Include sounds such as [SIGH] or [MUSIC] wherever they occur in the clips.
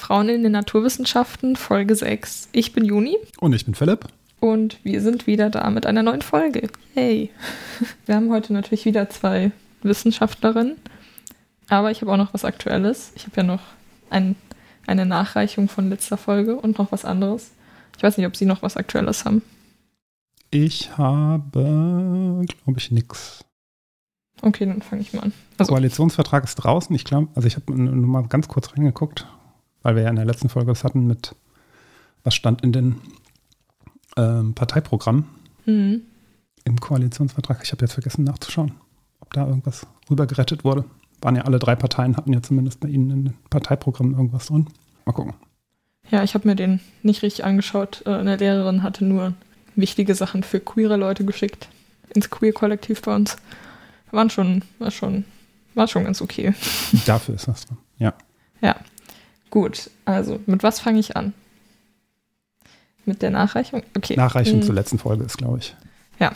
Frauen in den Naturwissenschaften, Folge 6. Ich bin Juni. Und ich bin Philipp. Und wir sind wieder da mit einer neuen Folge. Hey. [LAUGHS] Wir haben heute natürlich wieder zwei Wissenschaftlerinnen. Aber ich habe auch noch was Aktuelles. Ich habe ja noch ein, eine Nachreichung von letzter Folge und noch was anderes. Ich weiß nicht, ob Sie noch was Aktuelles haben. Ich habe, glaube ich, nichts. Okay, dann fange ich mal an. Also, Koalitionsvertrag ist draußen. Ich glaube, also ich habe nur mal ganz kurz reingeguckt weil wir ja in der letzten Folge es hatten mit, was stand in den ähm, Parteiprogrammen mhm. im Koalitionsvertrag. Ich habe jetzt vergessen nachzuschauen, ob da irgendwas rübergerettet wurde. Waren ja alle drei Parteien, hatten ja zumindest bei Ihnen in den Parteiprogrammen irgendwas drin. Mal gucken. Ja, ich habe mir den nicht richtig angeschaut. Äh, eine Lehrerin hatte nur wichtige Sachen für queere Leute geschickt. Ins Queer-Kollektiv bei uns. Waren schon, war schon, war schon ganz okay. Dafür ist das drin, ja. Ja. Gut, also mit was fange ich an? Mit der Nachreichung? Okay. Nachreichung hm. zur letzten Folge ist, glaube ich. Ja.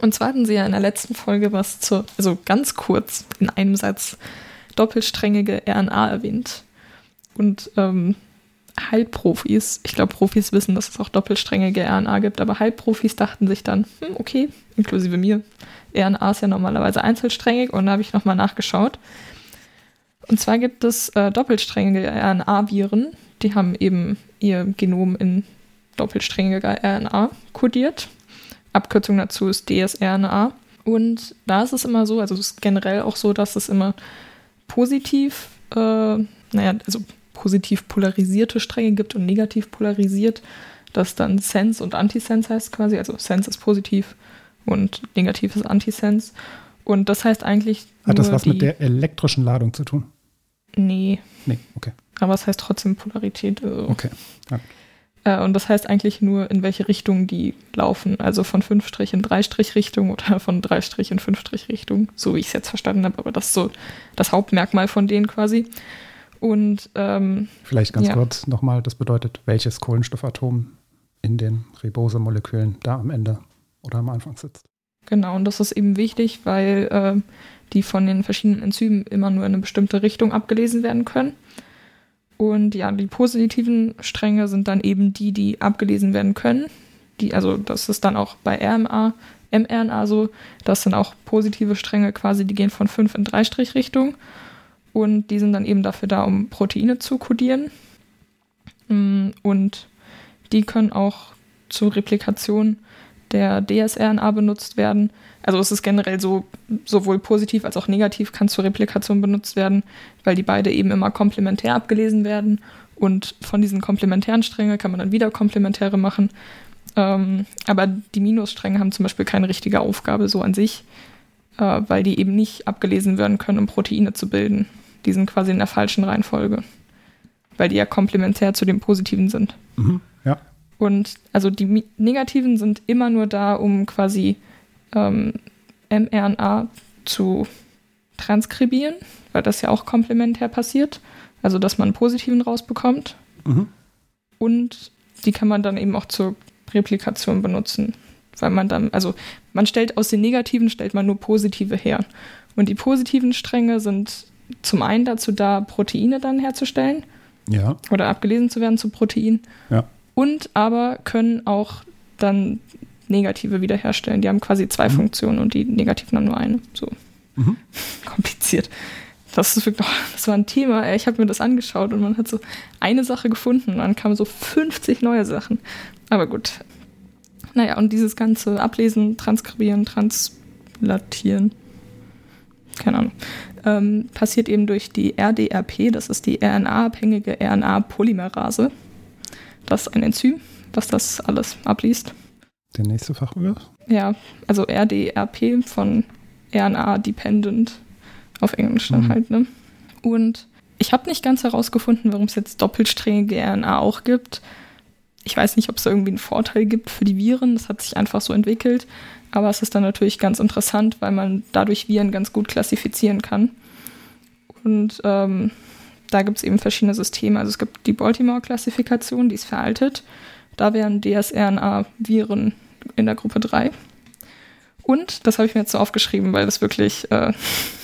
Und zwar hatten sie ja in der letzten Folge was zur, also ganz kurz in einem Satz, doppelsträngige RNA erwähnt. Und ähm, Heilprofis, ich glaube, Profis wissen, dass es auch doppelsträngige RNA gibt, aber Heilprofis dachten sich dann, hm, okay, inklusive mir, RNA ist ja normalerweise einzelsträngig und da habe ich nochmal nachgeschaut. Und zwar gibt es äh, doppelsträngige RNA-Viren, die haben eben ihr Genom in doppelsträngiger RNA kodiert. Abkürzung dazu ist dsRNA. Und da ist es immer so, also es ist generell auch so, dass es immer positiv, äh, naja, also positiv polarisierte Stränge gibt und negativ polarisiert, das dann Sense und Antisense heißt quasi. Also Sense ist positiv und negativ ist Antisense. Und das heißt eigentlich. Hat das was mit der elektrischen Ladung zu tun? Nee. Nee, okay. Aber es heißt trotzdem Polarität. Also. Okay. Ja. Äh, und das heißt eigentlich nur, in welche Richtung die laufen. Also von 5 in 3 Richtung oder [LAUGHS] von 3 in 5 Richtung, so wie ich es jetzt verstanden habe. Aber das ist so das Hauptmerkmal von denen quasi. Und ähm, vielleicht ganz ja. kurz nochmal, das bedeutet, welches Kohlenstoffatom in den Ribose-Molekülen da am Ende oder am Anfang sitzt. Genau, und das ist eben wichtig, weil äh, die von den verschiedenen Enzymen immer nur in eine bestimmte Richtung abgelesen werden können. Und ja, die positiven Stränge sind dann eben die, die abgelesen werden können. Die, also das ist dann auch bei RMA, mRNA so. Das sind auch positive Stränge quasi, die gehen von 5 in 3 Richtung. Und die sind dann eben dafür da, um Proteine zu kodieren. Mm, und die können auch zur Replikation der dsRNA benutzt werden. Also es ist generell so, sowohl positiv als auch negativ kann zur Replikation benutzt werden, weil die beide eben immer komplementär abgelesen werden. Und von diesen komplementären Strängen kann man dann wieder komplementäre machen. Ähm, aber die Minusstränge haben zum Beispiel keine richtige Aufgabe so an sich, äh, weil die eben nicht abgelesen werden können, um Proteine zu bilden. Die sind quasi in der falschen Reihenfolge, weil die ja komplementär zu den positiven sind. Mhm, ja. Und also die negativen sind immer nur da, um quasi ähm, mRNA zu transkribieren, weil das ja auch komplementär passiert. Also, dass man einen positiven rausbekommt. Mhm. Und die kann man dann eben auch zur Replikation benutzen. Weil man dann, also man stellt aus den negativen, stellt man nur positive her. Und die positiven Stränge sind zum einen dazu da, Proteine dann herzustellen. Ja. Oder abgelesen zu werden zu Protein. Ja. Und aber können auch dann negative wiederherstellen. Die haben quasi zwei mhm. Funktionen und die negativen haben nur eine. So mhm. [LAUGHS] kompliziert. Das ist wirklich, das war ein Thema. Ich habe mir das angeschaut und man hat so eine Sache gefunden und dann kamen so 50 neue Sachen. Aber gut. Naja, und dieses ganze Ablesen, Transkribieren, Translatieren. keine Ahnung, ähm, passiert eben durch die RDRP, das ist die RNA-abhängige RNA-Polymerase. Das ist ein Enzym, was das alles abliest. Der nächste Fachbegriff? Ja, also RDRP von RNA-dependent auf Englisch dann mhm. halt, ne? Und ich habe nicht ganz herausgefunden, warum es jetzt doppelsträngige RNA auch gibt. Ich weiß nicht, ob es irgendwie einen Vorteil gibt für die Viren. Das hat sich einfach so entwickelt. Aber es ist dann natürlich ganz interessant, weil man dadurch Viren ganz gut klassifizieren kann. Und ähm, da gibt es eben verschiedene Systeme. Also es gibt die Baltimore-Klassifikation, die ist veraltet. Da wären dsRNA-Viren in der Gruppe 3. Und, das habe ich mir jetzt so aufgeschrieben, weil das wirklich äh,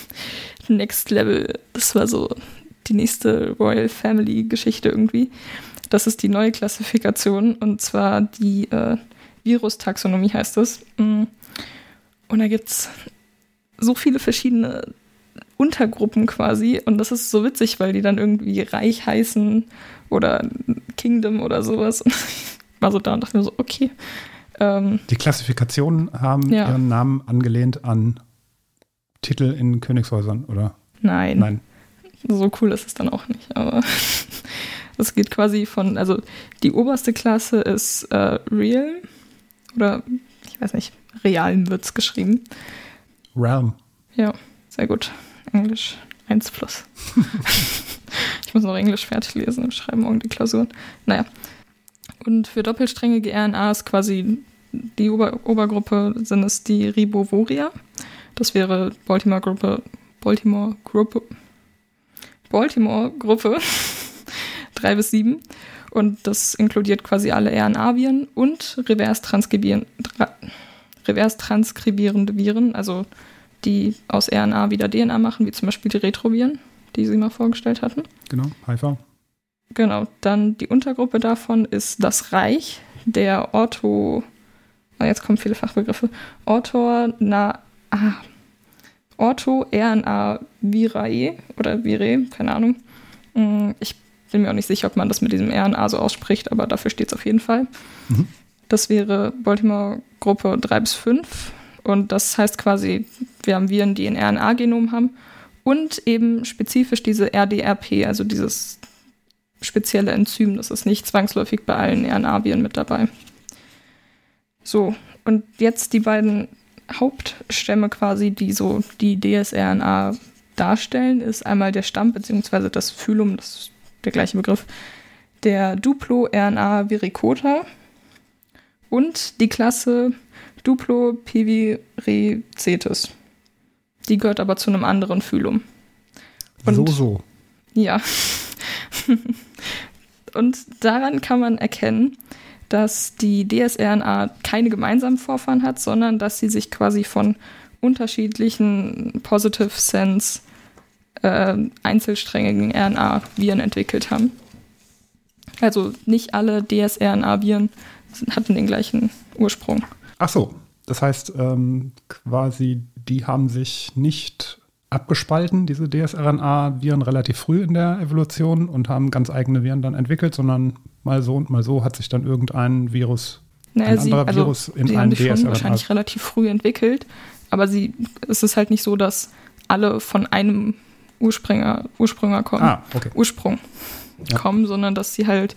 [LAUGHS] Next Level, das war so die nächste Royal Family Geschichte irgendwie. Das ist die neue Klassifikation und zwar die äh, Virus-Taxonomie heißt es. Mm. Und da gibt es so viele verschiedene Untergruppen quasi und das ist so witzig, weil die dann irgendwie Reich heißen oder Kingdom oder sowas. [LAUGHS] War so da und dachte mir so, okay. Ähm, die Klassifikationen haben ja. ihren Namen angelehnt an Titel in Königshäusern, oder? Nein. Nein. So cool ist es dann auch nicht, aber [LAUGHS] es geht quasi von, also die oberste Klasse ist äh, Real oder ich weiß nicht, Realm wird es geschrieben. Realm. Ja, sehr gut. Englisch 1 plus. [LAUGHS] [LAUGHS] ich muss noch Englisch fertig lesen und schreiben morgen die Klausuren. Naja. Und für doppelsträngige RNA ist quasi die Ober Obergruppe sind es die Ribovoria. Das wäre Baltimore Gruppe, Baltimore Gruppe, Baltimore Gruppe [LAUGHS] 3 bis 7. Und das inkludiert quasi alle RNA-Viren und reverse-transkribierende reverse Viren, also die aus RNA wieder DNA machen, wie zum Beispiel die Retroviren, die Sie mal vorgestellt hatten. Genau, HIV. Genau, dann die Untergruppe davon ist das Reich der Ortho, ah, jetzt kommen viele Fachbegriffe, Orthona, ah, Ortho-RNA-Virae oder Virae, keine Ahnung. Mm, ich bin mir auch nicht sicher, ob man das mit diesem RNA so ausspricht, aber dafür steht es auf jeden Fall. Mhm. Das wäre Baltimore-Gruppe 3 bis 5. Und das heißt quasi, wir haben Viren, die ein RNA-Genom haben und eben spezifisch diese RDRP, also dieses spezielle Enzym. Das ist nicht zwangsläufig bei allen RNA-Viren mit dabei. So, und jetzt die beiden Hauptstämme quasi, die so die DSRNA darstellen, ist einmal der Stamm bzw. das Phylum, das ist der gleiche Begriff, der Duplo-RNA viricota und die Klasse Duplo-Pivirecetes. Die gehört aber zu einem anderen Phylum. Und, so, so. Ja. [LAUGHS] und daran kann man erkennen, dass die DSRNA keine gemeinsamen Vorfahren hat, sondern dass sie sich quasi von unterschiedlichen Positive Sense äh, einzelsträngigen RNA-Viren entwickelt haben. Also nicht alle DSRNA-Viren hatten den gleichen Ursprung. Ach so, das heißt ähm, quasi, die haben sich nicht abgespalten, diese DSRNA-Viren, relativ früh in der Evolution und haben ganz eigene Viren dann entwickelt, sondern mal so und mal so hat sich dann irgendein Virus, naja, ein sie, anderer also, Virus in haben DSRNA. Schon wahrscheinlich relativ früh entwickelt, aber sie, es ist halt nicht so, dass alle von einem Ursprünger, Ursprünger kommen, ah, okay. Ursprung ja. kommen, sondern dass sie halt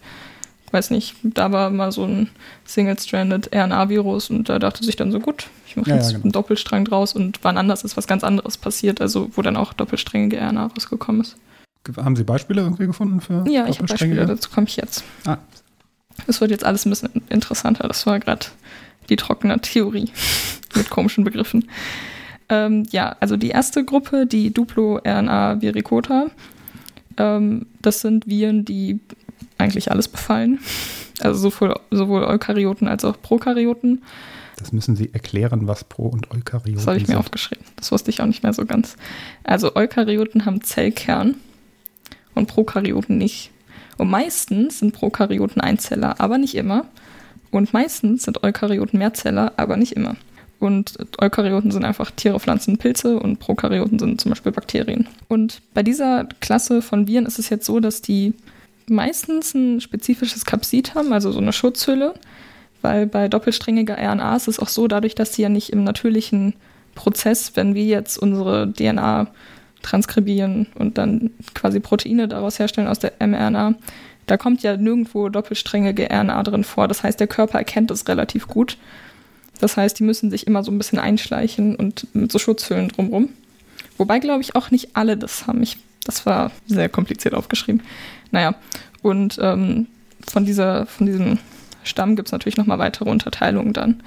weiß nicht, da war mal so ein Single-Stranded RNA-Virus und da dachte sich dann so, gut, ich mache ja, jetzt ja, genau. einen Doppelstrang draus und wann anders ist was ganz anderes passiert, also wo dann auch doppelsträngige RNA rausgekommen ist. Haben Sie Beispiele irgendwie gefunden für Ja, ich habe Beispiele, dazu komme ich jetzt. Ah. Es wird jetzt alles ein bisschen interessanter, das war gerade die trockene Theorie [LAUGHS] mit komischen Begriffen. Ähm, ja, also die erste Gruppe, die Duplo-RNA viricota, ähm, das sind Viren, die eigentlich alles befallen. Also sowohl, sowohl Eukaryoten als auch Prokaryoten. Das müssen Sie erklären, was Pro- und Eukaryoten sind. Das habe ich mir aufgeschrieben. Das wusste ich auch nicht mehr so ganz. Also Eukaryoten haben Zellkern und Prokaryoten nicht. Und meistens sind Prokaryoten Einzeller, aber nicht immer. Und meistens sind Eukaryoten Mehrzeller, aber nicht immer. Und Eukaryoten sind einfach Tiere, Pflanzen, Pilze und Prokaryoten sind zum Beispiel Bakterien. Und bei dieser Klasse von Viren ist es jetzt so, dass die meistens ein spezifisches Kapsid haben, also so eine Schutzhülle, weil bei doppelsträngiger RNA ist es auch so, dadurch, dass sie ja nicht im natürlichen Prozess, wenn wir jetzt unsere DNA transkribieren und dann quasi Proteine daraus herstellen aus der mRNA, da kommt ja nirgendwo doppelsträngige RNA drin vor. Das heißt, der Körper erkennt es relativ gut. Das heißt, die müssen sich immer so ein bisschen einschleichen und mit so Schutzhüllen drumrum. Wobei, glaube ich, auch nicht alle das haben. Ich, das war sehr kompliziert aufgeschrieben. Naja, und ähm, von, dieser, von diesem Stamm gibt es natürlich nochmal weitere Unterteilungen dann.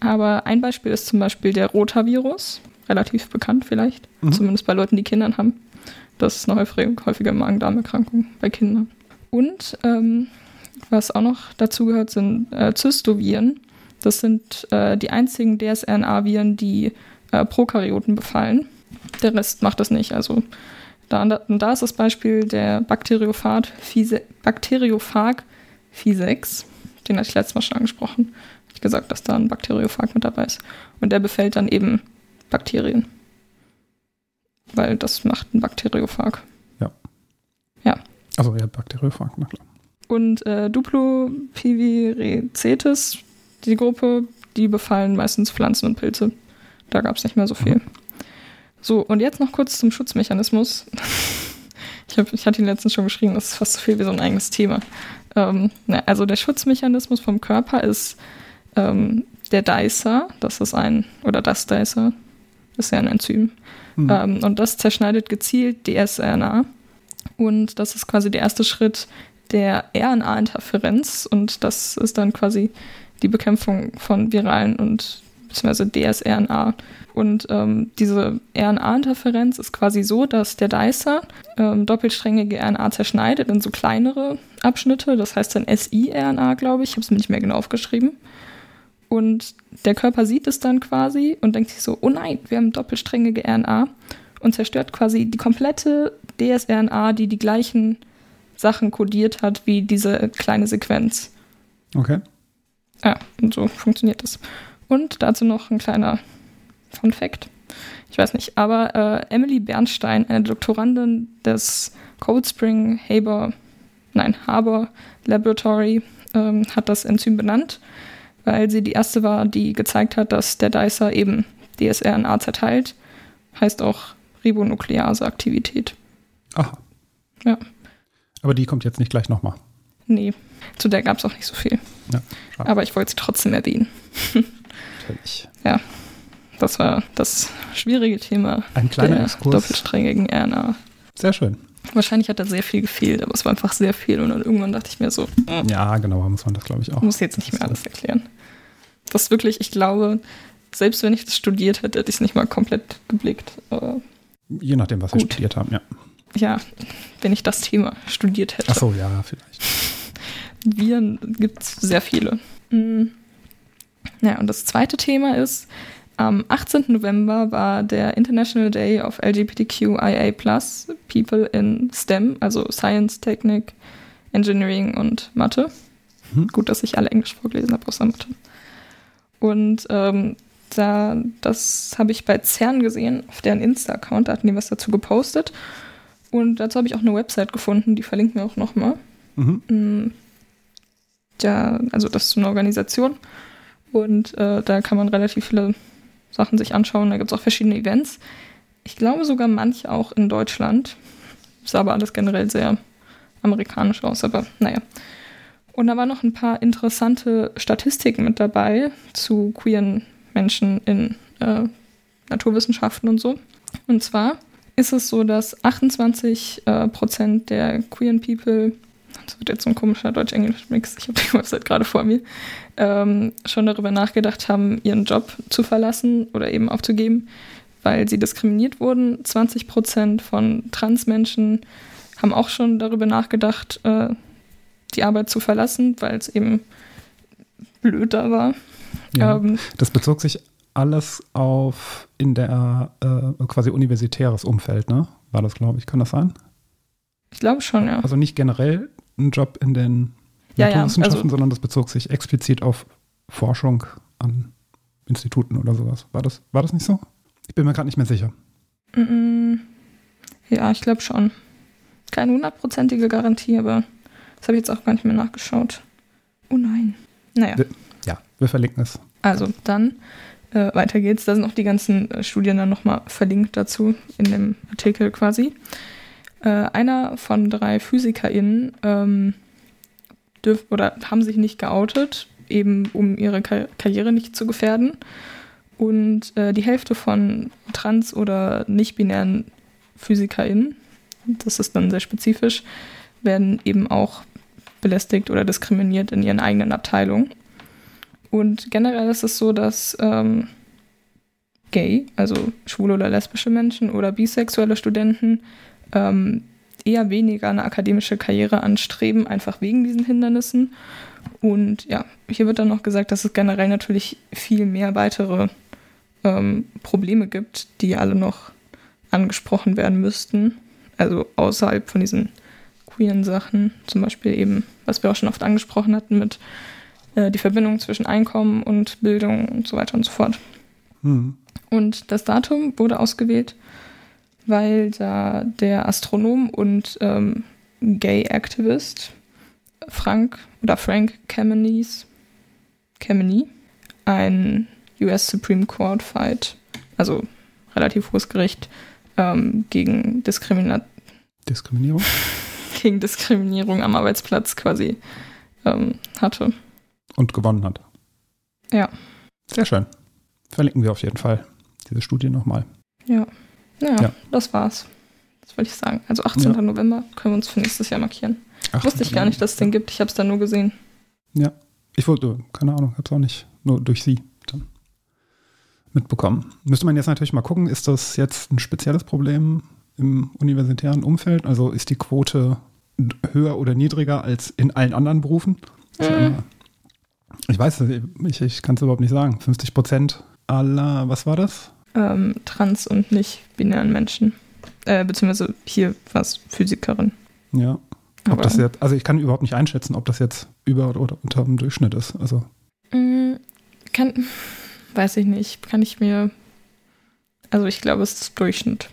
Aber ein Beispiel ist zum Beispiel der Rotavirus, relativ bekannt vielleicht, mhm. zumindest bei Leuten, die Kindern haben. Das ist eine häufige, häufige Magen-Darm-Erkrankung bei Kindern. Und ähm, was auch noch dazu gehört, sind äh, Zystoviren. Das sind äh, die einzigen dsRNA-Viren, die äh, Prokaryoten befallen. Der Rest macht das nicht. Also da, da ist das Beispiel der Bakteriophag, Fise, Bakteriophag Fisex. Den hatte ich letztes Mal schon angesprochen. Ich gesagt, dass da ein Bakteriophag mit dabei ist. Und der befällt dann eben Bakterien. Weil das macht ein Bakteriophag. Ja. Ja. Also ja, Bakteriophag, na klar. Und äh, Duplopivirecetes, die Gruppe, die befallen meistens Pflanzen und Pilze. Da gab es nicht mehr so viel. Mhm. So, und jetzt noch kurz zum Schutzmechanismus. ich, hab, ich hatte ihn letztens schon geschrieben, das ist fast so viel wie so ein eigenes Thema. Ähm, na, also der Schutzmechanismus vom Körper ist ähm, der Dicer, das ist ein, oder das Dicer, das ist ja ein Enzym. Mhm. Ähm, und das zerschneidet gezielt die sRNA. Und das ist quasi der erste Schritt der RNA-Interferenz. Und das ist dann quasi die Bekämpfung von viralen und beziehungsweise dsRNA. Und ähm, diese RNA-Interferenz ist quasi so, dass der Dicer ähm, doppelsträngige RNA zerschneidet in so kleinere Abschnitte. Das heißt dann siRNA, glaube ich. Ich habe es mir nicht mehr genau aufgeschrieben. Und der Körper sieht es dann quasi und denkt sich so, oh nein, wir haben doppelsträngige RNA und zerstört quasi die komplette dsRNA, die die gleichen Sachen kodiert hat wie diese kleine Sequenz. Okay. Ja, und so funktioniert das. Und dazu noch ein kleiner Fun Fact. Ich weiß nicht, aber äh, Emily Bernstein, eine Doktorandin des Cold Spring Haber, nein, Haber Laboratory, ähm, hat das Enzym benannt weil sie die erste war, die gezeigt hat, dass der Dicer eben dsRNA zerteilt. Heißt auch Ribonuklease-Aktivität. Aha. Ja. Aber die kommt jetzt nicht gleich nochmal. Nee, zu der gab es auch nicht so viel. Ja, Aber ich wollte sie trotzdem erwähnen. Natürlich. Ja, das war das schwierige Thema Ein kleiner der Exkurs. doppelsträngigen RNA. Sehr schön. Wahrscheinlich hat da sehr viel gefehlt, aber es war einfach sehr viel und dann irgendwann dachte ich mir so, Ja, genau, muss man das, glaube ich, auch. muss jetzt nicht mehr alles erklären. Das wirklich, ich glaube, selbst wenn ich das studiert hätte, hätte ich es nicht mal komplett geblickt. Aber Je nachdem, was wir Gut. studiert haben, ja. ja, wenn ich das Thema studiert hätte. Ach so, ja, vielleicht. Viren gibt es sehr viele. Mhm. Ja, und das zweite Thema ist, am 18. November war der International Day of LGBTQIA People in STEM, also Science, Technik, Engineering und Mathe. Mhm. Gut, dass ich alle Englisch vorgelesen habe, außer Mathe. Und ähm, da, das habe ich bei CERN gesehen, auf deren Insta-Account, da hatten die was dazu gepostet. Und dazu habe ich auch eine Website gefunden, die verlinken wir auch nochmal. Mhm. Mm, Ja, also das ist eine Organisation und äh, da kann man relativ viele Sachen sich anschauen. Da gibt es auch verschiedene Events. Ich glaube sogar manche auch in Deutschland. Sah aber alles generell sehr amerikanisch aus, aber naja. Und da waren noch ein paar interessante Statistiken mit dabei zu queeren Menschen in äh, Naturwissenschaften und so. Und zwar ist es so, dass 28 äh, Prozent der queeren People, das wird jetzt so ein komischer Deutsch-Englisch-Mix, ich habe die Website gerade vor mir, ähm, schon darüber nachgedacht haben, ihren Job zu verlassen oder eben aufzugeben, weil sie diskriminiert wurden. 20 Prozent von Transmenschen haben auch schon darüber nachgedacht, äh, die Arbeit zu verlassen, weil es eben blöd da war. Ja. Ähm, Das bezog sich alles auf in der äh, quasi universitäres Umfeld, ne? War das, glaube ich. Kann das sein? ich glaube schon, ja. Also nicht generell ein Job in den Ja, ja, Naturwissenschaften, also- sondern das bezog sich explizit auf Forschung an Instituten oder sowas. War das, war das nicht so? Ich bin mir gerade nicht mehr sicher. Ja, ich glaube schon. Keine hundertprozentige Garantie, aber das habe ich jetzt auch gar nicht mehr nachgeschaut. Oh nein. Naja, Ja, wir verlinken es. also dann Äh, weiter geht's. Da sind auch die ganzen äh, Studien dann nochmal verlinkt dazu in dem Artikel quasi. Äh, einer von drei PhysikerInnen ähm, dürf, oder haben sich nicht geoutet, eben um ihre Kar Karriere nicht zu gefährden. Und äh, die Hälfte von trans- oder nicht-binären PhysikerInnen, das ist dann sehr spezifisch, werden eben auch belästigt oder diskriminiert in ihren eigenen Abteilungen. Und generell ist es so, dass ähm, gay, also schwule oder lesbische Menschen oder bisexuelle Studenten ähm, eher weniger eine akademische Karriere anstreben, einfach wegen diesen Hindernissen. Und ja, hier wird dann noch gesagt, dass es generell natürlich viel mehr weitere ähm, Probleme gibt, die alle noch angesprochen werden müssten. Also außerhalb von diesen queeren Sachen, zum Beispiel eben, was wir auch schon oft angesprochen hatten mit äh, die Verbindung zwischen Einkommen und Bildung und so weiter und so fort. Mhm. Und das Datum wurde ausgewählt, weil da der Astronom und ähm, Gay-Activist Frank oder Frank Kamenies, Kameny ein US Supreme Court Fight, also relativ hohes Gericht, ähm, gegen Diskrimina Diskriminierung? [LAUGHS] gegen Diskriminierung am Arbeitsplatz quasi ähm, hatte. Und gewonnen hat. Ja. Sehr schön. Verlinken wir auf jeden Fall diese Studie nochmal. Ja. Naja, ja. das war's. Das wollte ich sagen. Also 18. Ja. November können wir uns für nächstes Jahr markieren. Wusste ich gar nicht, dass es den gibt. Ich habe es dann nur gesehen. Ja. Ich wollte, keine Ahnung, habe es auch nicht. Nur durch sie dann mitbekommen. Müsste man jetzt natürlich mal gucken, ist das jetzt ein spezielles Problem im universitären Umfeld? Also ist die Quote höher oder niedriger als in allen anderen Berufen? Mhm. Ich weiß, ich, ich kann es überhaupt nicht sagen. 50 Prozent aller, was war das? Ähm, trans- und nicht-binären Menschen. Äh, beziehungsweise hier war es Physikerin. Ja. Ob das jetzt, also ich kann überhaupt nicht einschätzen, ob das jetzt über oder unter dem Durchschnitt ist. Also. Mm, kann, weiß ich nicht. Kann ich mir. Also ich glaube, es ist Durchschnitt.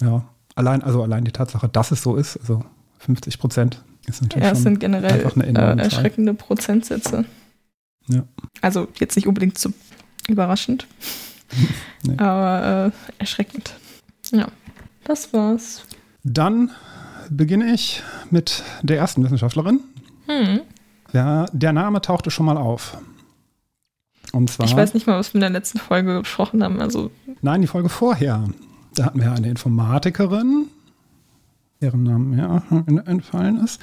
Ja. Allein, also allein die Tatsache, dass es so ist, also 50 Prozent ist natürlich. Ja, es sind generell äh, erschreckende Prozentsätze. Ja. Also jetzt nicht unbedingt so überraschend, [LAUGHS] nee. aber äh, erschreckend. Ja, das war's. Dann beginne ich mit der ersten Wissenschaftlerin. Hm. Ja, der Name tauchte schon mal auf. Und zwar. Ich weiß nicht mal, was wir in der letzten Folge besprochen haben. Also Nein, die Folge vorher. Da hatten wir eine Informatikerin, deren Name ja entfallen ist.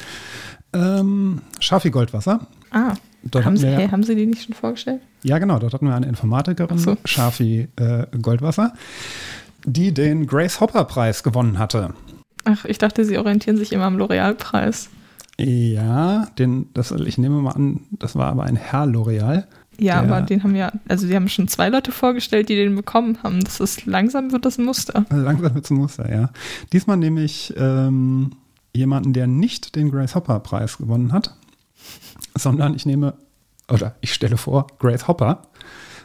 Ähm, Schafi Goldwasser. Ah. Dort haben, Sie, wir, hey, haben Sie die nicht schon vorgestellt? Ja, genau. Dort hatten wir eine Informatikerin, so. Shafi äh, Goldwasser, die den Grace Hopper Preis gewonnen hatte. Ach, ich dachte, Sie orientieren sich immer am L'Oreal-Preis. Ja, den, das, ich nehme mal an, das war aber ein Herr L'Oreal. Ja, aber den haben ja, also die haben schon zwei Leute vorgestellt, die den bekommen haben. Das ist, langsam wird das ein Muster. Langsam wird es ein Muster, ja. Diesmal nehme ich ähm, jemanden, der nicht den Grace Hopper Preis gewonnen hat [LAUGHS] sondern ich nehme, oder ich stelle vor, Grace Hopper.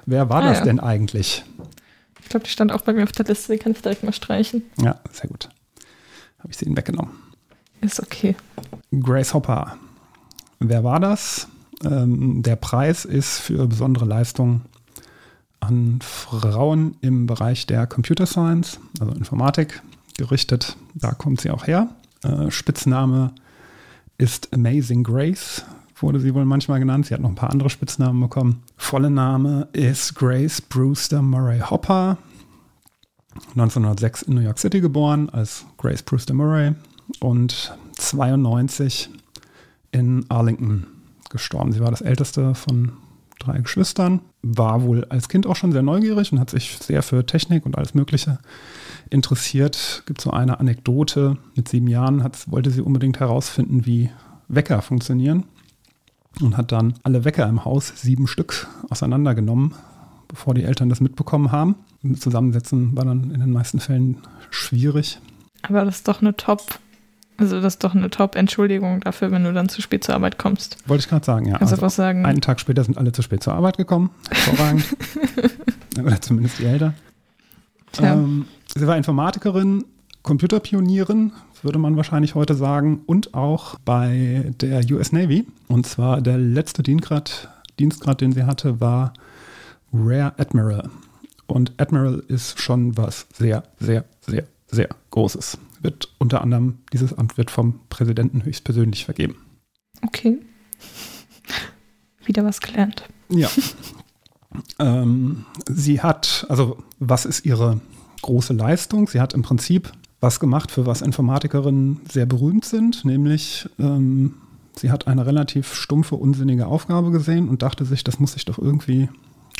Wer war ah, das ja. denn eigentlich? Ich glaube, die stand auch bei mir auf der Liste, die kann ich direkt mal streichen. Ja, sehr gut. Habe ich sie ihnen weggenommen. Ist okay. Grace Hopper. Wer war das? Ähm, der Preis ist für besondere Leistungen an Frauen im Bereich der Computer Science, also Informatik, gerichtet. Da kommt sie auch her. Äh, Spitzname ist Amazing Grace, wurde sie wohl manchmal genannt. Sie hat noch ein paar andere Spitznamen bekommen. Volle Name ist Grace Brewster Murray Hopper. 1906 in New York City geboren als Grace Brewster Murray und 92 in Arlington gestorben. Sie war das älteste von drei Geschwistern, war wohl als Kind auch schon sehr neugierig und hat sich sehr für Technik und alles Mögliche interessiert. Gibt so eine Anekdote. Mit sieben Jahren wollte sie unbedingt herausfinden, wie Wecker funktionieren und hat dann alle Wecker im Haus, sieben Stück, auseinandergenommen, bevor die Eltern das mitbekommen haben. Zusammensetzen war dann in den meisten Fällen schwierig. Aber das ist doch eine Top, also das ist doch eine Top-Entschuldigung dafür, wenn du dann zu spät zur Arbeit kommst. Wollte ich gerade sagen, ja. Kannst also sagen. Einen Tag später sind alle zu spät zur Arbeit gekommen. Hervorragend. [LAUGHS] Oder zumindest die Eltern. Ähm, sie war Informatikerin, Computerpionierin, würde man wahrscheinlich heute sagen, und auch bei der US Navy. Und zwar der letzte Dienstgrad, Dienstgrad den sie hatte, war Rear Admiral. Und Admiral ist schon was sehr, sehr, sehr, sehr Großes. Wird unter anderem, dieses Amt wird vom Präsidenten höchstpersönlich vergeben. Okay. Wieder was gelernt. Ja. ähm, sie hat, also was ist ihre große Leistung? Sie hat im Prinzip was gemacht, für was Informatikerinnen sehr berühmt sind, nämlich ähm, sie hat eine relativ stumpfe, unsinnige Aufgabe gesehen und dachte sich, das muss sich doch irgendwie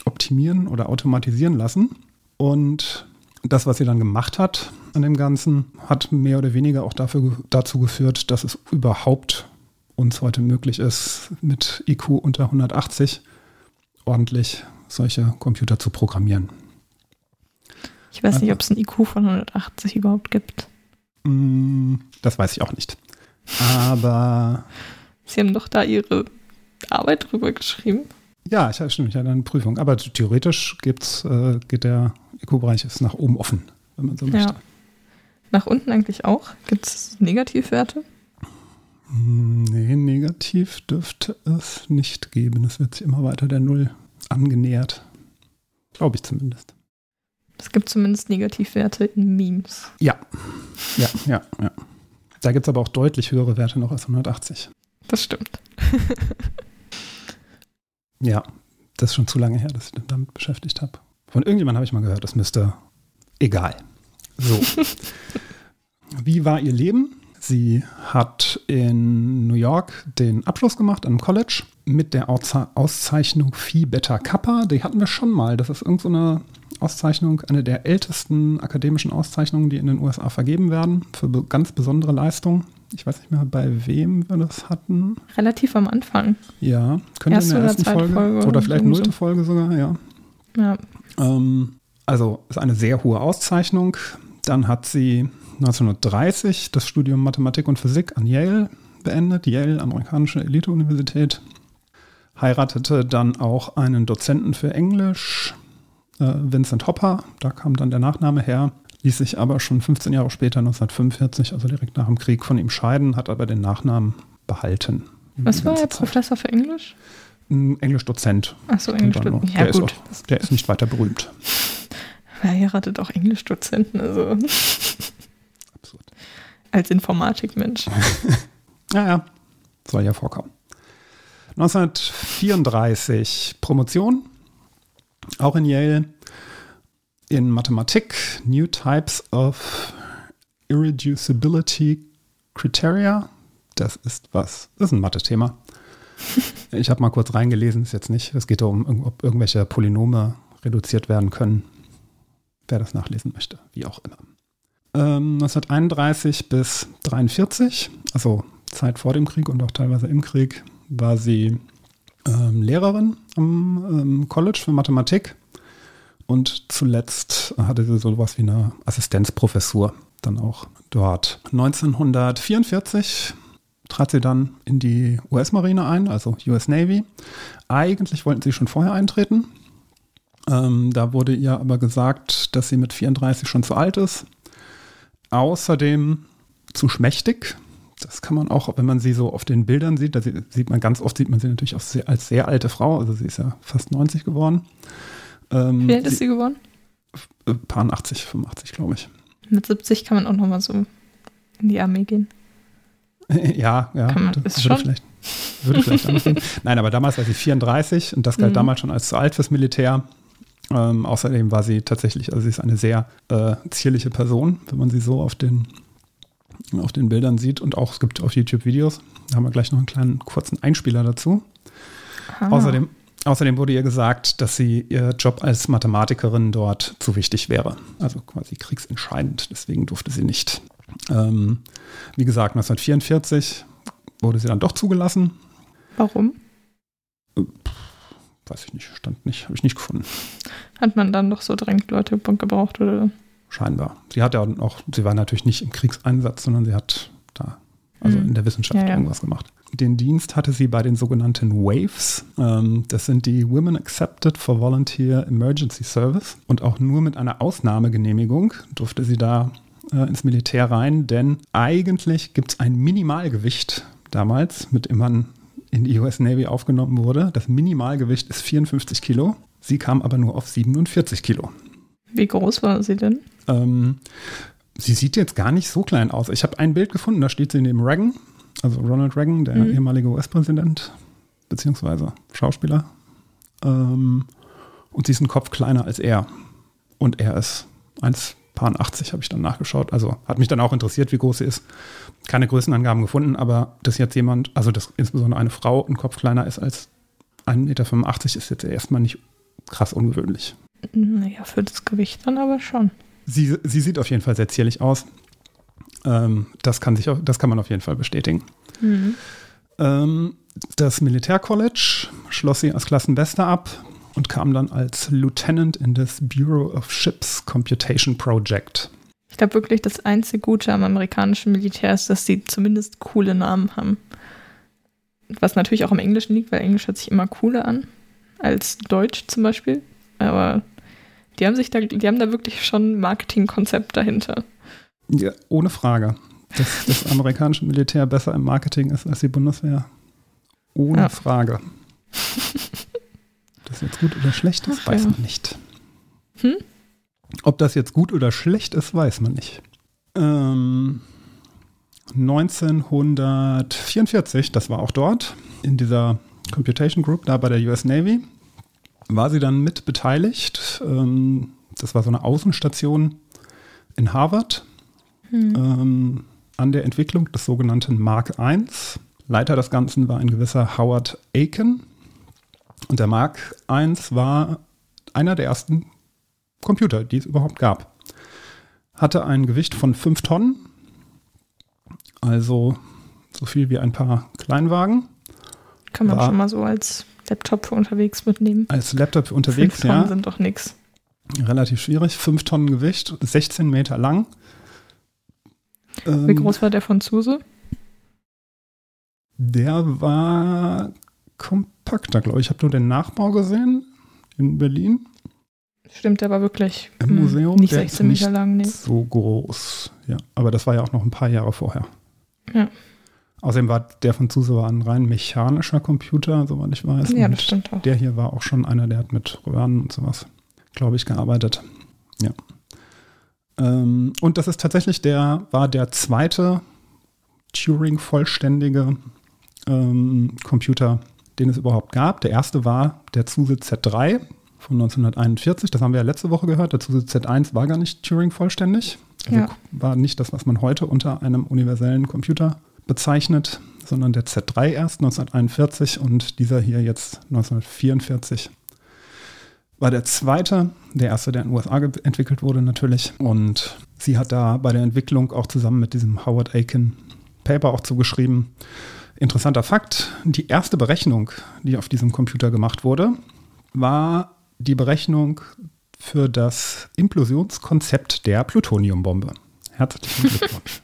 optimieren oder automatisieren lassen. Und das, was sie dann gemacht hat an dem Ganzen, hat mehr oder weniger auch dafür, dazu geführt, dass es überhaupt uns heute möglich ist, mit IQ unter 180 ordentlich solche Computer zu programmieren. Ich weiß nicht, ob es ein IQ von 180 überhaupt gibt. Mm, das weiß ich auch nicht. Aber. Sie haben doch da Ihre Arbeit drüber geschrieben. Ja, ich, stimmt, ich hatte eine Prüfung. Aber theoretisch gibt's, äh, geht der IQ-Bereich ist nach oben offen, wenn man so möchte. Ja. Nach unten eigentlich auch? Gibt es Negativwerte? Mm, nee, negativ dürfte es nicht geben. Es wird sich immer weiter der Null angenähert. Glaube ich zumindest. Es gibt zumindest Negativwerte in Memes. Ja, ja, ja, ja. Da gibt es aber auch deutlich höhere Werte noch als 180. Das stimmt. [LAUGHS] ja, das ist schon zu lange her, dass ich mich damit beschäftigt habe. Von irgendjemandem habe ich mal gehört, das müsste egal. So. [LAUGHS] Wie war ihr Leben? Sie hat in New York den Abschluss gemacht am College mit der Auszeichnung Phi Beta Kappa. Die hatten wir schon mal. Das ist irgendeine so Auszeichnung, eine der ältesten akademischen Auszeichnungen, die in den USA vergeben werden, für ganz besondere Leistungen. Ich weiß nicht mehr, bei wem wir das hatten. Relativ am Anfang. Ja, könnte Erste in der ersten Folge, Folge, oder vielleicht nullte so. Folge sogar, ja. Ja. Ähm, also ist eine sehr hohe Auszeichnung. Dann hat sie 1930 das Studium Mathematik und Physik an Yale beendet, Yale, amerikanische Elite-Universität. Heiratete dann auch einen Dozenten für Englisch, Vincent Hopper, da kam dann der Nachname her, ließ sich aber schon 15 Jahre später, 1945, also direkt nach dem Krieg, von ihm scheiden, hat aber den Nachnamen behalten. Was war er, Professor für Englisch? Ein Englischdozent. Achso, Englischdozent. Ja, der gut. Ist auch, der ist nicht weiter berühmt. [LAUGHS] Er heiratet auch Englischdozenten, also. [LAUGHS] Absurd. Als Informatikmensch. [LAUGHS] ja, ja, soll ja vorkommen. 1934 Promotion auch in Yale, in Mathematik, New Types of Irreducibility Criteria. Das ist was? Das ist ein Mathe-Thema. [LAUGHS] Ich habe mal kurz reingelesen, ist jetzt nicht. Es geht darum, ob irgendwelche Polynome reduziert werden können. Wer das nachlesen möchte, wie auch immer. Ähm, 1931 bis 1943, also Zeit vor dem Krieg und auch teilweise im Krieg, war sie ähm, Lehrerin am ähm, College für Mathematik und zuletzt hatte sie so was wie eine Assistenzprofessur dann auch dort. 1944 trat sie dann in die US-Marine ein, also US Navy. Eigentlich wollten sie schon vorher eintreten. Ähm, da wurde ihr aber gesagt, dass sie mit 34 schon zu alt ist. Außerdem zu schmächtig. Das kann man auch, wenn man sie so auf den Bildern sieht, da sieht man ganz oft, sieht man sie natürlich auch sehr, als sehr alte Frau, also sie ist ja fast 90 geworden. Ähm, Wie alt ist sie geworden? Äh, paar 80, 85, glaube ich. Mit 70 kann man auch nochmal so in die Armee gehen. [LAUGHS] ja, ja. Kann man, ist würde schon? vielleicht, würde vielleicht anders gehen. [LAUGHS] Nein, aber damals war sie 34 und das galt mhm. damals schon als zu alt fürs Militär. Ähm, außerdem war sie tatsächlich, also sie ist eine sehr äh, zierliche Person, wenn man sie so auf den auf den Bildern sieht und auch es gibt auf YouTube Videos. Da haben wir gleich noch einen kleinen kurzen Einspieler dazu. Außerdem, außerdem wurde ihr gesagt, dass sie ihr Job als Mathematikerin dort zu wichtig wäre. Also quasi kriegsentscheidend. Deswegen durfte sie nicht. Ähm, wie gesagt, 1944 wurde sie dann doch zugelassen. Warum? weiß ich nicht, stand nicht, habe ich nicht gefunden. Hat man dann doch so dringend Leute gebraucht oder? Scheinbar. Sie hat ja auch, sie war natürlich nicht im Kriegseinsatz, sondern sie hat da, also mhm. in der Wissenschaft ja, ja. irgendwas gemacht. Den Dienst hatte sie bei den sogenannten WAVES. Ähm, das sind die Women Accepted for Volunteer Emergency Service. Und auch nur mit einer Ausnahmegenehmigung durfte sie da äh, ins Militär rein, denn eigentlich gibt es ein Minimalgewicht damals, mit dem man in die US Navy aufgenommen wurde. Das Minimalgewicht ist 54 Kilo. Sie kam aber nur auf 47 Kilo. Wie groß war sie denn? Ähm, sie sieht jetzt gar nicht so klein aus. Ich habe ein Bild gefunden, da steht sie neben Reagan, also Ronald Reagan, der mhm. ehemalige US-Präsident, beziehungsweise Schauspieler. Ähm, und sie ist ein Kopf kleiner als er. Und er ist 1,80 habe ich dann nachgeschaut. Also hat mich dann auch interessiert, wie groß sie ist. Keine Größenangaben gefunden, aber dass jetzt jemand, also dass insbesondere eine Frau ein Kopf kleiner ist als 1,85 Meter ist jetzt erstmal nicht krass ungewöhnlich. Naja, für das Gewicht dann aber schon. Sie, sie sieht auf jeden Fall sehr zierlich aus. Ähm, das, kann sich, das kann man auf jeden Fall bestätigen. Mhm. Ähm, das Militärcollege schloss sie als Klassenbeste ab und kam dann als Lieutenant in das Bureau of Ships Computation Project. Ich glaube wirklich, das einzige Gute am amerikanischen Militär ist, dass sie zumindest coole Namen haben. Was natürlich auch im Englischen liegt, weil Englisch hört sich immer cooler an als Deutsch zum Beispiel. Aber die haben sich da, die haben da wirklich schon ein Marketingkonzept dahinter. Ja, ohne Frage. Dass das [LAUGHS] amerikanische Militär besser im Marketing ist als die Bundeswehr. Ohne ja. Frage. Ob das jetzt gut oder schlecht ist, Ach, weiß ja. man nicht. Hm? Ob das jetzt gut oder schlecht ist, weiß man nicht. Ähm, 1944, das war auch dort, in dieser Computation Group, da bei der US Navy, war sie dann mit beteiligt. Ähm, das war so eine Außenstation in Harvard hm. ähm, an der Entwicklung des sogenannten Mark I. Leiter des Ganzen war ein gewisser Howard Aiken. Und der Mark I war einer der ersten Computer, die es überhaupt gab. Hatte ein Gewicht von 5 Tonnen, also so viel wie ein paar Kleinwagen. Kann man war, schon mal so als Laptop für unterwegs mitnehmen. Als Laptop für unterwegs, Fünf Tonnen ja. sind doch nichts. Relativ schwierig. 5 Tonnen Gewicht, 16 Meter lang. Wie ähm, groß war der Franzose? Der war kompakter, glaube ich. Ich habe nur den Nachbau gesehen in Berlin. Stimmt, der war wirklich im hm, Museum. Nicht 16 Meter lang, nee. So groß. Ja, aber das war ja auch noch ein paar Jahre vorher. Ja. Außerdem war der Franzose war ein rein mechanischer Computer, soweit ich weiß. Ja, das stimmt auch. Der hier war auch schon einer, der hat mit Röhren und sowas, glaube ich, gearbeitet. Ja. Ähm, und das ist tatsächlich der, war der zweite Turing-vollständige ähm, Computer, den es überhaupt gab. Der erste war der Zuse Z3 von 1941. Das haben wir ja letzte Woche gehört. Der Zuse Z1 war gar nicht Turing vollständig. Also ja. war nicht das, was man heute unter einem universellen Computer bezeichnet, sondern der Z3 erst 1941 und dieser hier jetzt 1944 war der zweite, der erste, der in den USA entwickelt wurde natürlich. Und sie hat da bei der Entwicklung auch zusammen mit diesem Howard Aiken Paper auch zugeschrieben, Interessanter Fakt, die erste Berechnung, die auf diesem Computer gemacht wurde, war die Berechnung für das Implosionskonzept der Plutoniumbombe. Herzlichen Glückwunsch.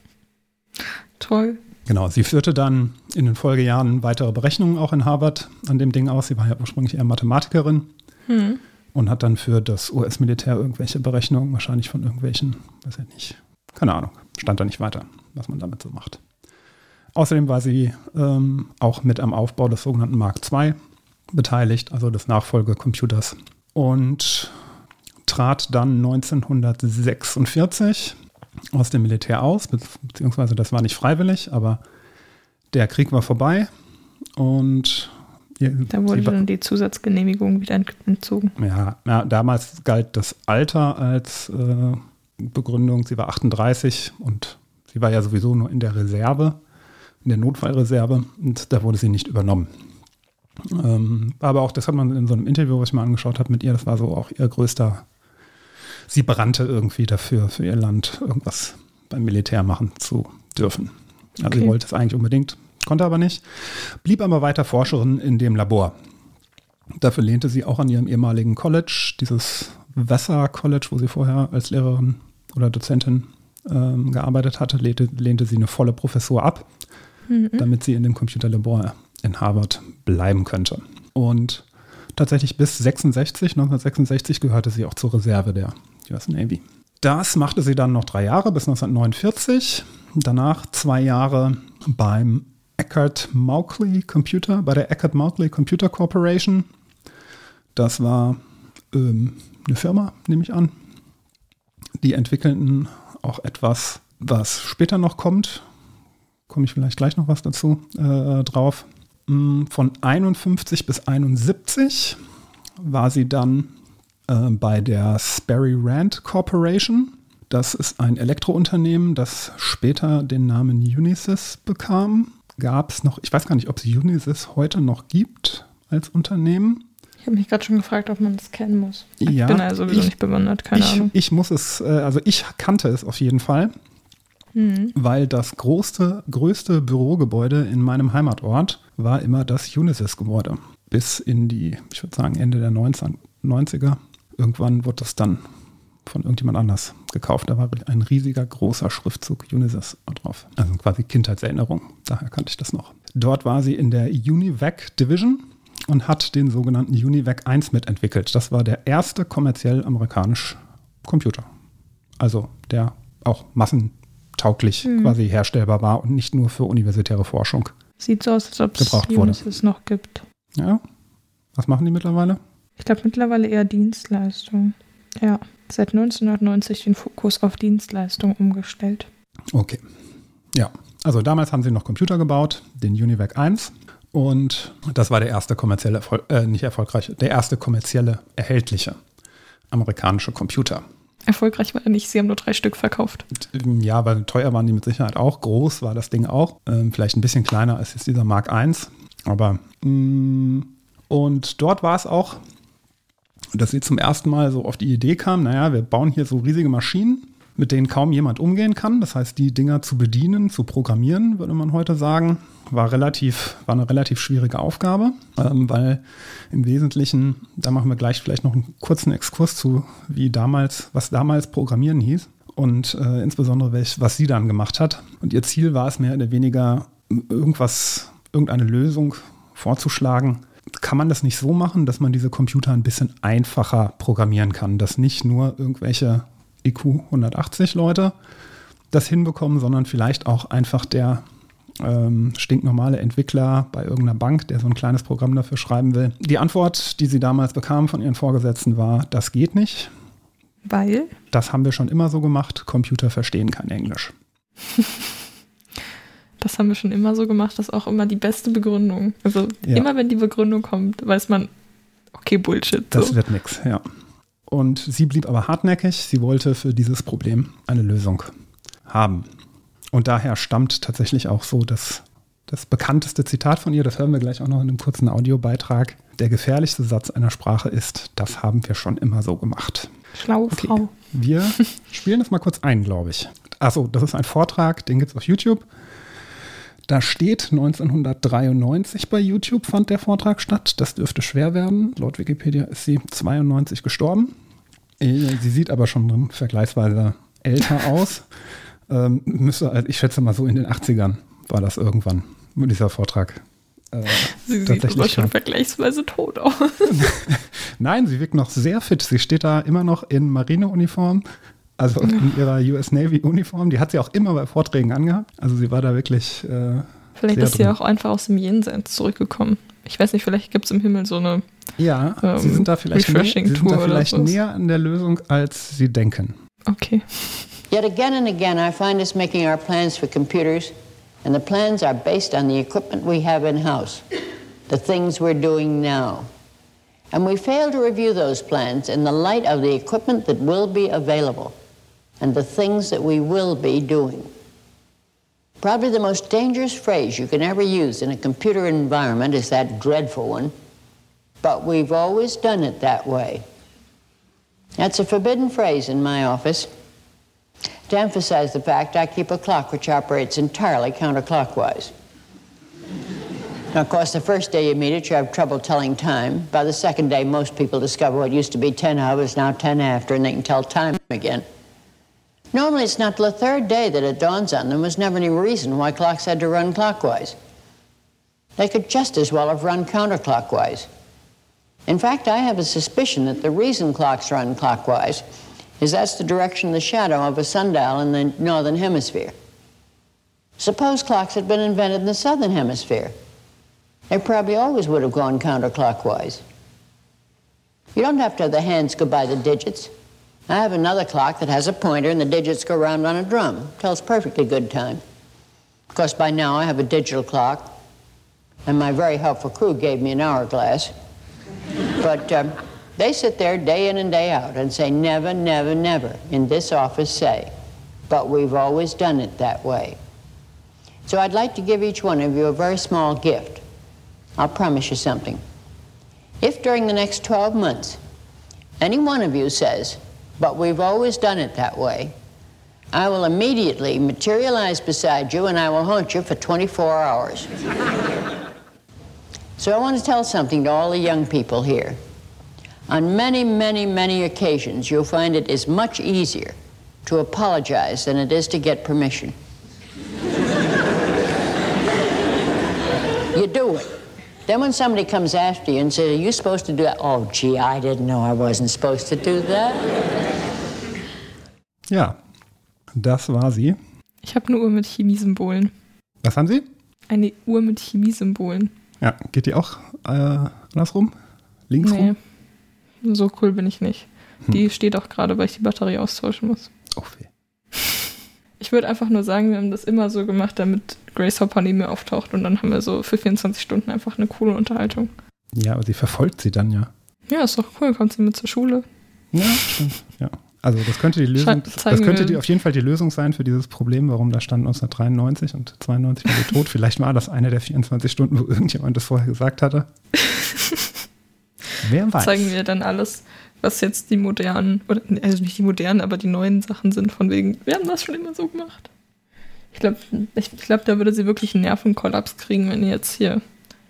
[LAUGHS] Toll. Genau, sie führte dann in den Folgejahren weitere Berechnungen auch in Harvard an dem Ding aus. Sie war ja ursprünglich eher Mathematikerin hm. und hat dann für das US-Militär irgendwelche Berechnungen, wahrscheinlich von irgendwelchen, weiß ich nicht, keine Ahnung, stand da nicht weiter, was man damit so macht. Außerdem war sie ähm, auch mit am Aufbau des sogenannten Mark II beteiligt, also des Nachfolgecomputers. Und trat dann 1946 aus dem Militär aus, beziehungsweise das war nicht freiwillig, aber der Krieg war vorbei und da wurde dann die Zusatzgenehmigung wieder entzogen. Ja, ja, damals galt das Alter als äh, Begründung. Sie war 38 und sie war ja sowieso nur in der Reserve in der Notfallreserve und da wurde sie nicht übernommen. Ähm, aber auch, das hat man in so einem Interview, was ich mal angeschaut habe mit ihr, das war so auch ihr größter, sie brannte irgendwie dafür, für ihr Land irgendwas beim Militär machen zu dürfen. Also okay. sie wollte es eigentlich unbedingt, konnte aber nicht, blieb aber weiter Forscherin in dem Labor. Dafür lehnte sie auch an ihrem ehemaligen College, dieses Vassar College, wo sie vorher als Lehrerin oder Dozentin ähm, gearbeitet hatte, lehnte, lehnte sie eine volle Professur ab mhm. damit sie in dem Computerlabor in Harvard bleiben könnte. Und tatsächlich bis 66, 1966 gehörte sie auch zur Reserve der US Navy. Das machte sie dann noch drei Jahre bis 1949. Danach zwei Jahre beim Eckert Mauchly Computer, bei der Eckert Mauchly Computer Corporation. Das war ähm, eine Firma, nehme ich an, Die entwickelten auch etwas, was später noch kommt. Komme ich vielleicht gleich noch was dazu äh, drauf. Mm, von 51 bis 71 war sie dann äh, bei der Sperry Rand Corporation. Das ist ein Elektrounternehmen, das später den Namen Unisys bekam. Gab es noch, ich weiß gar nicht, ob es Unisys heute noch gibt als Unternehmen. Ich habe mich gerade schon gefragt, ob man das kennen muss. Ja, ich bin also sowieso ich- nicht bewandert, keine ich, Ahnung. Ich muss es, äh, also ich kannte es auf jeden Fall, Mhm. weil das größte, größte Bürogebäude in meinem Heimatort war immer das Unisys-Gebäude. Bis in die, ich würde sagen, Ende der 19, 90er. Irgendwann wurde das dann von irgendjemand anders gekauft. Da war ein riesiger, großer Schriftzug Unisys drauf. Also quasi Kindheitserinnerung. Daher kannte ich das noch. Dort war sie in der Univac Division und hat den sogenannten Univac 1 mitentwickelt. Das war der erste kommerziell amerikanische Computer. Also der auch massentauglich quasi herstellbar war und nicht nur für universitäre Forschung. Sieht so aus, als ob es Gebraucht wurde. Unisys noch gibt. Ja. Was machen die mittlerweile? Ich glaube mittlerweile eher Dienstleistung. Ja, seit 1990 den Fokus auf Dienstleistung umgestellt. Okay. Ja, also damals haben sie noch Computer gebaut, den Univac 1. Und das war der erste kommerzielle, Erfolg, äh, nicht erfolgreiche, der erste kommerzielle erhältliche amerikanische Computer. Erfolgreich war er nicht, sie haben nur drei Stück verkauft. Ja, aber teuer waren die mit Sicherheit auch. Groß war das Ding auch. Ähm, vielleicht ein bisschen kleiner als jetzt dieser Mark I. Aber mh, und dort war es auch, dass sie zum ersten Mal so auf die Idee kam, naja, wir bauen hier so riesige Maschinen, mit denen kaum jemand umgehen kann. Das heißt, die Dinger zu bedienen, zu programmieren, würde man heute sagen, war relativ, war eine relativ schwierige Aufgabe, ähm, weil im Wesentlichen, da machen wir gleich vielleicht noch einen kurzen Exkurs zu, wie damals, was damals Programmieren hieß und äh, insbesondere welch, was sie dann gemacht hat. Und ihr Ziel war es mehr oder weniger, irgendwas, irgendeine Lösung vorzuschlagen. Kann man das nicht so machen, dass man diese Computer ein bisschen einfacher programmieren kann, dass nicht nur irgendwelche IQ 180 Leute das hinbekommen, sondern vielleicht auch einfach der ähm, stinknormale Entwickler bei irgendeiner Bank, der so ein kleines Programm dafür schreiben will. Die Antwort, die sie damals bekam von ihren Vorgesetzten, war, das geht nicht. Weil Das haben wir schon immer so gemacht. Computer verstehen kein Englisch. [LAUGHS] das haben wir schon immer so gemacht, das ist auch immer die beste Begründung. Also Ja. immer wenn die Begründung kommt, weiß man, okay, Bullshit. Das So. wird nix, ja. Und sie blieb aber hartnäckig. Sie wollte für dieses Problem eine Lösung haben. Und daher stammt tatsächlich auch so das, das bekannteste Zitat von ihr. Das hören wir gleich auch noch in einem kurzen Audiobeitrag. Der gefährlichste Satz einer Sprache ist, das haben wir schon immer so gemacht. Schlaue Okay. Frau. Wir spielen das mal kurz ein, glaube ich. Achso, das ist ein Vortrag, den gibt es auf YouTube. Da steht 1993 bei YouTube fand der Vortrag statt. Das dürfte schwer werden. Laut Wikipedia ist sie 92 gestorben. Äh, Sie sieht aber schon vergleichsweise älter [LAUGHS] aus. Ähm, müsste, also ich schätze mal so in den 80ern war das irgendwann, dieser Vortrag. Äh, [LAUGHS] Sie sieht aber schon. vergleichsweise tot [LAUGHS] aus. Nein, sie wirkt noch sehr fit. Sie steht da immer noch in Marineuniform, also in ihrer US Navy Uniform. Die hat sie auch immer bei Vorträgen angehabt. Also sie war da wirklich. Äh, Vielleicht sehr ist sie drin. auch einfach aus dem Jenseits zurückgekommen. Ich weiß nicht, vielleicht gibt es im Himmel so eine. Ja, Ähm, sie sind da vielleicht, nä sie sind da vielleicht näher an der Lösung, als sie denken. Okay. Yet again and again, I find us making our plans for computers, and the plans are based on the equipment we have in house, the things we're doing now. And we fail to review those plans in the light of the equipment that will be available and the things that we will be doing. Probably the most dangerous phrase you can ever use in a computer environment is that dreadful one, but we've always done it that way. That's a forbidden phrase in my office to emphasize the fact I keep a clock which operates entirely counterclockwise. Now, of course, the first day you meet it, you have trouble telling time. By the second day, most people discover what used to be 10 of is now 10 after, and they can tell time again. Normally, it's not till the third day that it dawns on them there's never any reason why clocks had to run clockwise. They could just as well have run counterclockwise. In fact, I have a suspicion that the reason clocks run clockwise is that's the direction of the shadow of a sundial in the northern hemisphere. Suppose clocks had been invented in the southern hemisphere. They probably always would have gone counterclockwise. You don't have to have the hands go by the digits. I have another clock that has a pointer and the digits go round on a drum. Tells perfectly good time. Of course, by now I have a digital clock, and my very helpful crew gave me an hourglass. But um, they sit there day in and day out and say, never, never, never in this office say. But we've always done it that way. So I'd like to give each one of you a very small gift. I'll promise you something. If during the next 12 months any one of you says, but we've always done it that way, I will immediately materialize beside you and I will haunt you for 24 hours. so I want to tell something to all the young people here. On many, many, many occasions, you'll find it is much easier to apologize than it is to get permission. Then when somebody comes after you and says, Are you supposed to do that? Oh, gee, I didn't know I wasn't supposed to do that. Ja, das war sie. Ich habe eine Uhr mit Chemiesymbolen. Was haben Sie? Eine Uhr mit Chemiesymbolen. Ja, geht die auch äh, andersrum? Links Nee, rum? so cool bin ich nicht. Die steht auch gerade, weil ich die Batterie austauschen muss. Oh, weh. Ich würde einfach nur sagen, wir haben das immer so gemacht, damit Grace Hopper neben mir auftaucht und dann haben wir so für 24 Stunden einfach eine coole Unterhaltung. Ja, aber sie verfolgt sie dann ja. Ja, ist doch cool, kommt sie mit zur Schule. Ja, stimmt. Ja. Also das könnte die Lösung, das könnte die, auf jeden Fall die Lösung sein für dieses Problem, warum da stand 1993 und 92 war sie tot. Vielleicht war das eine der 24 Stunden, wo irgendjemand das vorher gesagt hatte. [LAUGHS] Wer weiß. Zeigen wir dann alles, was jetzt die modernen, oder also nicht die modernen, aber die neuen Sachen sind, von wegen, wir haben das schon immer so gemacht. Ich glaube, ich, ich glaub, da würde sie wirklich einen Nervenkollaps kriegen, wenn die jetzt hier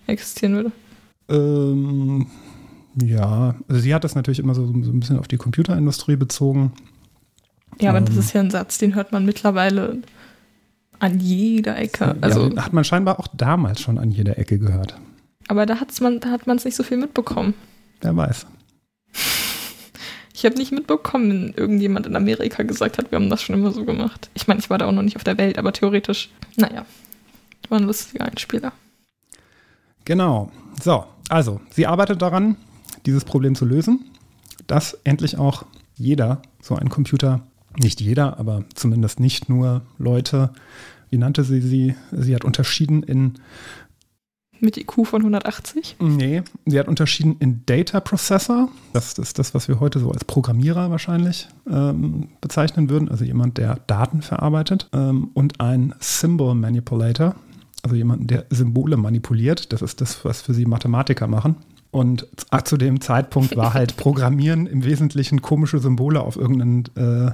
existieren würde. Ähm, ja, also sie hat das natürlich immer so, so ein bisschen auf die Computerindustrie bezogen. Ja, aber das Ähm. ist ja ein Satz, den hört man mittlerweile an jeder Ecke. Also, ja, hat man scheinbar auch damals schon an jeder Ecke gehört. aber da, hat's man, da hat man es nicht so viel mitbekommen. Wer weiß. Ich habe nicht mitbekommen, wenn irgendjemand in Amerika gesagt hat, wir haben das schon immer so gemacht. Ich meine, ich war da auch noch nicht auf der Welt, aber theoretisch, naja, war ein lustiger Einspieler. Genau. So, also, sie arbeitet daran, dieses Problem zu lösen, dass endlich auch jeder so einen Computer, nicht jeder, aber zumindest nicht nur Leute, wie nannte sie sie? Sie hat unterschieden in, Mit IQ von 180. nee, sie hat unterschieden in Data Processor. Das ist das, was wir heute so als Programmierer wahrscheinlich ähm, bezeichnen würden, also jemand, der Daten verarbeitet, ähm, und ein Symbol Manipulator, also jemanden, der Symbole manipuliert. Das ist das, was für sie Mathematiker machen. Und zu- zu dem Zeitpunkt war halt [LAUGHS] Programmieren im Wesentlichen komische Symbole auf, irgendeinen, äh,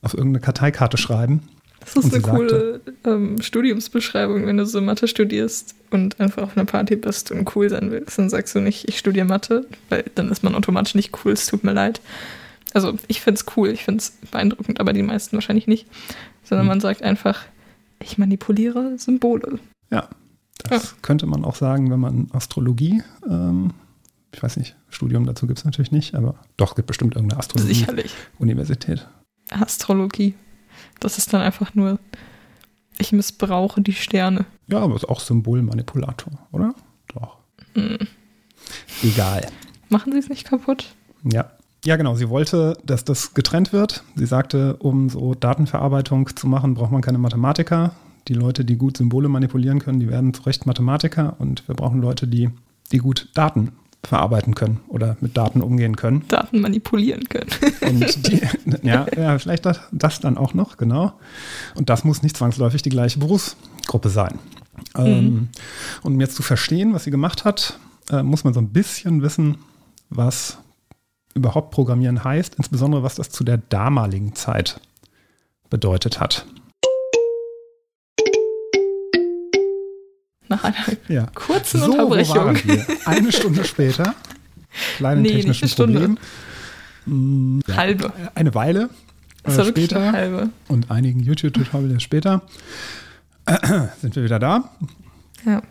auf irgendeine Karteikarte schreiben. Das ist eine coole ähm, Studiumsbeschreibung, wenn du so Mathe studierst und einfach auf einer Party bist und cool sein willst. Dann sagst du nicht, ich studiere Mathe, weil dann ist man automatisch nicht cool, es tut mir leid. Also ich finde es cool, ich finde es beeindruckend, aber die meisten wahrscheinlich nicht. Sondern Hm. man sagt einfach, ich manipuliere Symbole. Ja, das könnte man auch sagen, wenn man Astrologie, ähm, ich weiß nicht, Studium dazu gibt es natürlich nicht, aber doch, gibt bestimmt irgendeine Sicherlich. Astrologie-Universität. Astrologie. Das ist dann einfach nur, ich missbrauche die Sterne. Ja, aber ist auch Symbolmanipulator, oder? Doch. Hm. Egal. Machen sie es nicht kaputt? Ja. Ja, genau. Sie wollte, dass das getrennt wird. Sie sagte, um so Datenverarbeitung zu machen, braucht man keine Mathematiker. Die Leute, die gut Symbole manipulieren können, die werden zu Recht Mathematiker. Und wir brauchen Leute, die, die gut Daten verarbeiten können oder mit Daten umgehen können. Daten manipulieren können. [LAUGHS] Und die, ja, ja, vielleicht das, das dann auch noch, genau. Und das muss nicht zwangsläufig die gleiche Berufsgruppe sein. Ähm, und um jetzt zu verstehen, was sie gemacht hat, äh, muss man so ein bisschen wissen, was überhaupt Programmieren heißt, insbesondere was das zu der damaligen Zeit bedeutet hat. Nach einer Ja. kurzen So, Unterbrechung. Eine Stunde später. Kleinen Nee, nicht technischen eine Stunde. Problem. Mm, ja, Halbe. Eine Weile Das äh, später eine halbe. und einigen YouTube-Tutorials später äh, [CLEARS THROAT] sind wir wieder da. Ja,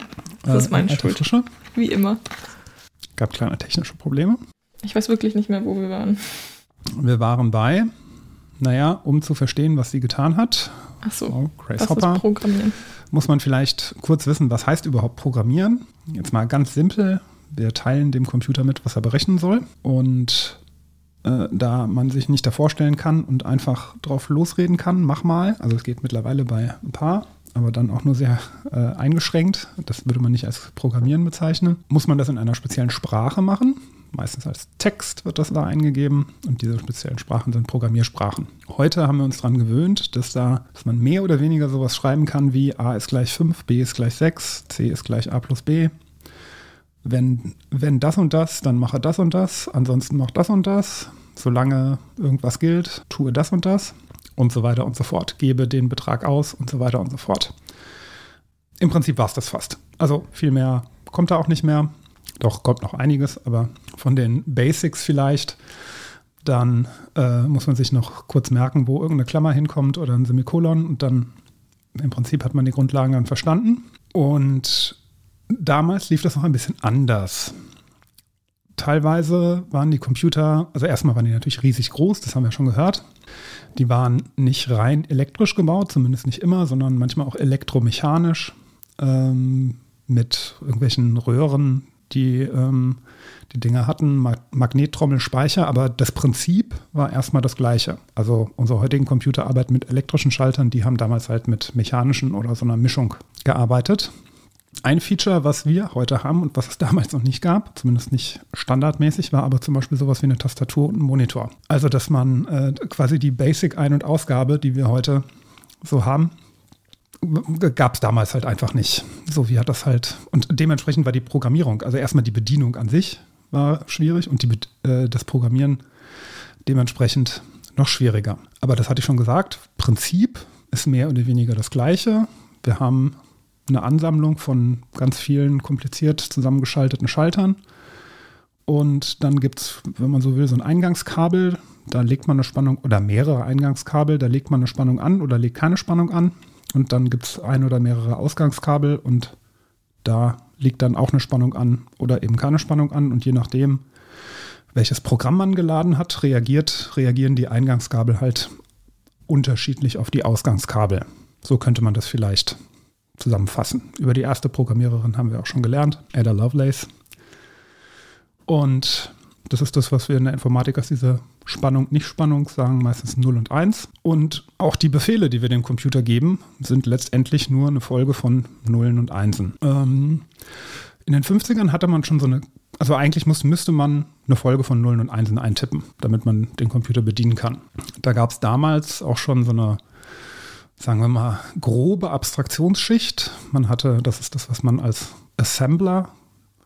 das ist Äh, meine alter Schuld. Frische. Wie immer. Gab kleine technische Probleme. Ich weiß wirklich nicht mehr, wo wir waren. Wir waren bei, naja, um zu verstehen, was sie getan hat, Ach so, oh, Grace was Hopper, ist Programmieren? Muss man vielleicht kurz wissen, was heißt überhaupt Programmieren. Jetzt mal ganz simpel. Wir teilen dem Computer mit, was er berechnen soll. Und äh, da man sich nicht davor stellen kann und einfach drauf losreden kann, mach mal. Also es geht mittlerweile bei ein paar, aber dann auch nur sehr äh, eingeschränkt. Das würde man nicht als Programmieren bezeichnen. Muss man das in einer speziellen Sprache machen? Meistens als Text wird das da eingegeben und diese speziellen Sprachen sind Programmiersprachen. Heute haben wir uns daran gewöhnt, dass, da, dass man mehr oder weniger sowas schreiben kann wie a ist gleich 5, b ist gleich 6, c ist gleich a plus b. Wenn, wenn das und das, dann mache das und das, ansonsten mach das und das. Solange irgendwas gilt, tue das und das und so weiter und so fort. Gebe den Betrag aus und so weiter und so fort. Im Prinzip war es das fast. Also viel mehr kommt da auch nicht mehr. Doch kommt noch einiges, aber von den Basics vielleicht. Dann äh, muss man sich noch kurz merken, wo irgendeine Klammer hinkommt oder ein Semikolon und dann im Prinzip hat man die Grundlagen dann verstanden. Und damals lief das noch ein bisschen anders. Teilweise waren die Computer, also erstmal waren die natürlich riesig groß, das haben wir schon gehört. Die waren nicht rein elektrisch gebaut, zumindest nicht immer, sondern manchmal auch elektromechanisch ähm, mit irgendwelchen Röhren, die ähm, die Dinger hatten, Mag Magnettrommelspeicher, aber das Prinzip war erstmal das gleiche. Also unsere heutigen Computer arbeiten mit elektrischen Schaltern, die haben damals halt mit mechanischen oder so einer Mischung gearbeitet. Ein Feature, was wir heute haben und was es [LAUGHS] damals noch nicht gab, zumindest nicht standardmäßig, war aber zum Beispiel sowas wie eine Tastatur und ein Monitor. Also, dass man äh, quasi die Basic-Ein- und Ausgabe, die wir heute so haben, gab es damals halt einfach nicht. So wie hat das halt. Und dementsprechend war die Programmierung, also erstmal die Bedienung an sich war schwierig und die, äh, das Programmieren dementsprechend noch schwieriger. Aber das hatte ich schon gesagt. Prinzip ist mehr oder weniger das gleiche. Wir haben eine Ansammlung von ganz vielen kompliziert zusammengeschalteten Schaltern. Und dann gibt es, wenn man so will, so ein Eingangskabel. Da legt man eine Spannung oder mehrere Eingangskabel. Da legt man eine Spannung an oder legt keine Spannung an. Und dann gibt es ein oder mehrere Ausgangskabel und da liegt dann auch eine Spannung an oder eben keine Spannung an. Und je nachdem, welches Programm man geladen hat, reagiert, reagieren die Eingangskabel halt unterschiedlich auf die Ausgangskabel. So könnte man das vielleicht zusammenfassen. Über die erste Programmiererin haben wir auch schon gelernt, Ada Lovelace. Und das ist das, was wir in der Informatik als diese Spannung, Nicht-Spannung sagen, meistens 0 und 1. Und auch die Befehle, die wir dem Computer geben, sind letztendlich nur eine Folge von Nullen und Einsen. Ähm, in den 50ern hatte man schon so eine, also eigentlich muss, müsste man eine Folge von Nullen und Einsen eintippen, damit man den Computer bedienen kann. Da gab es damals auch schon so eine sagen wir mal, grobe Abstraktionsschicht. Man hatte, das ist das, was man als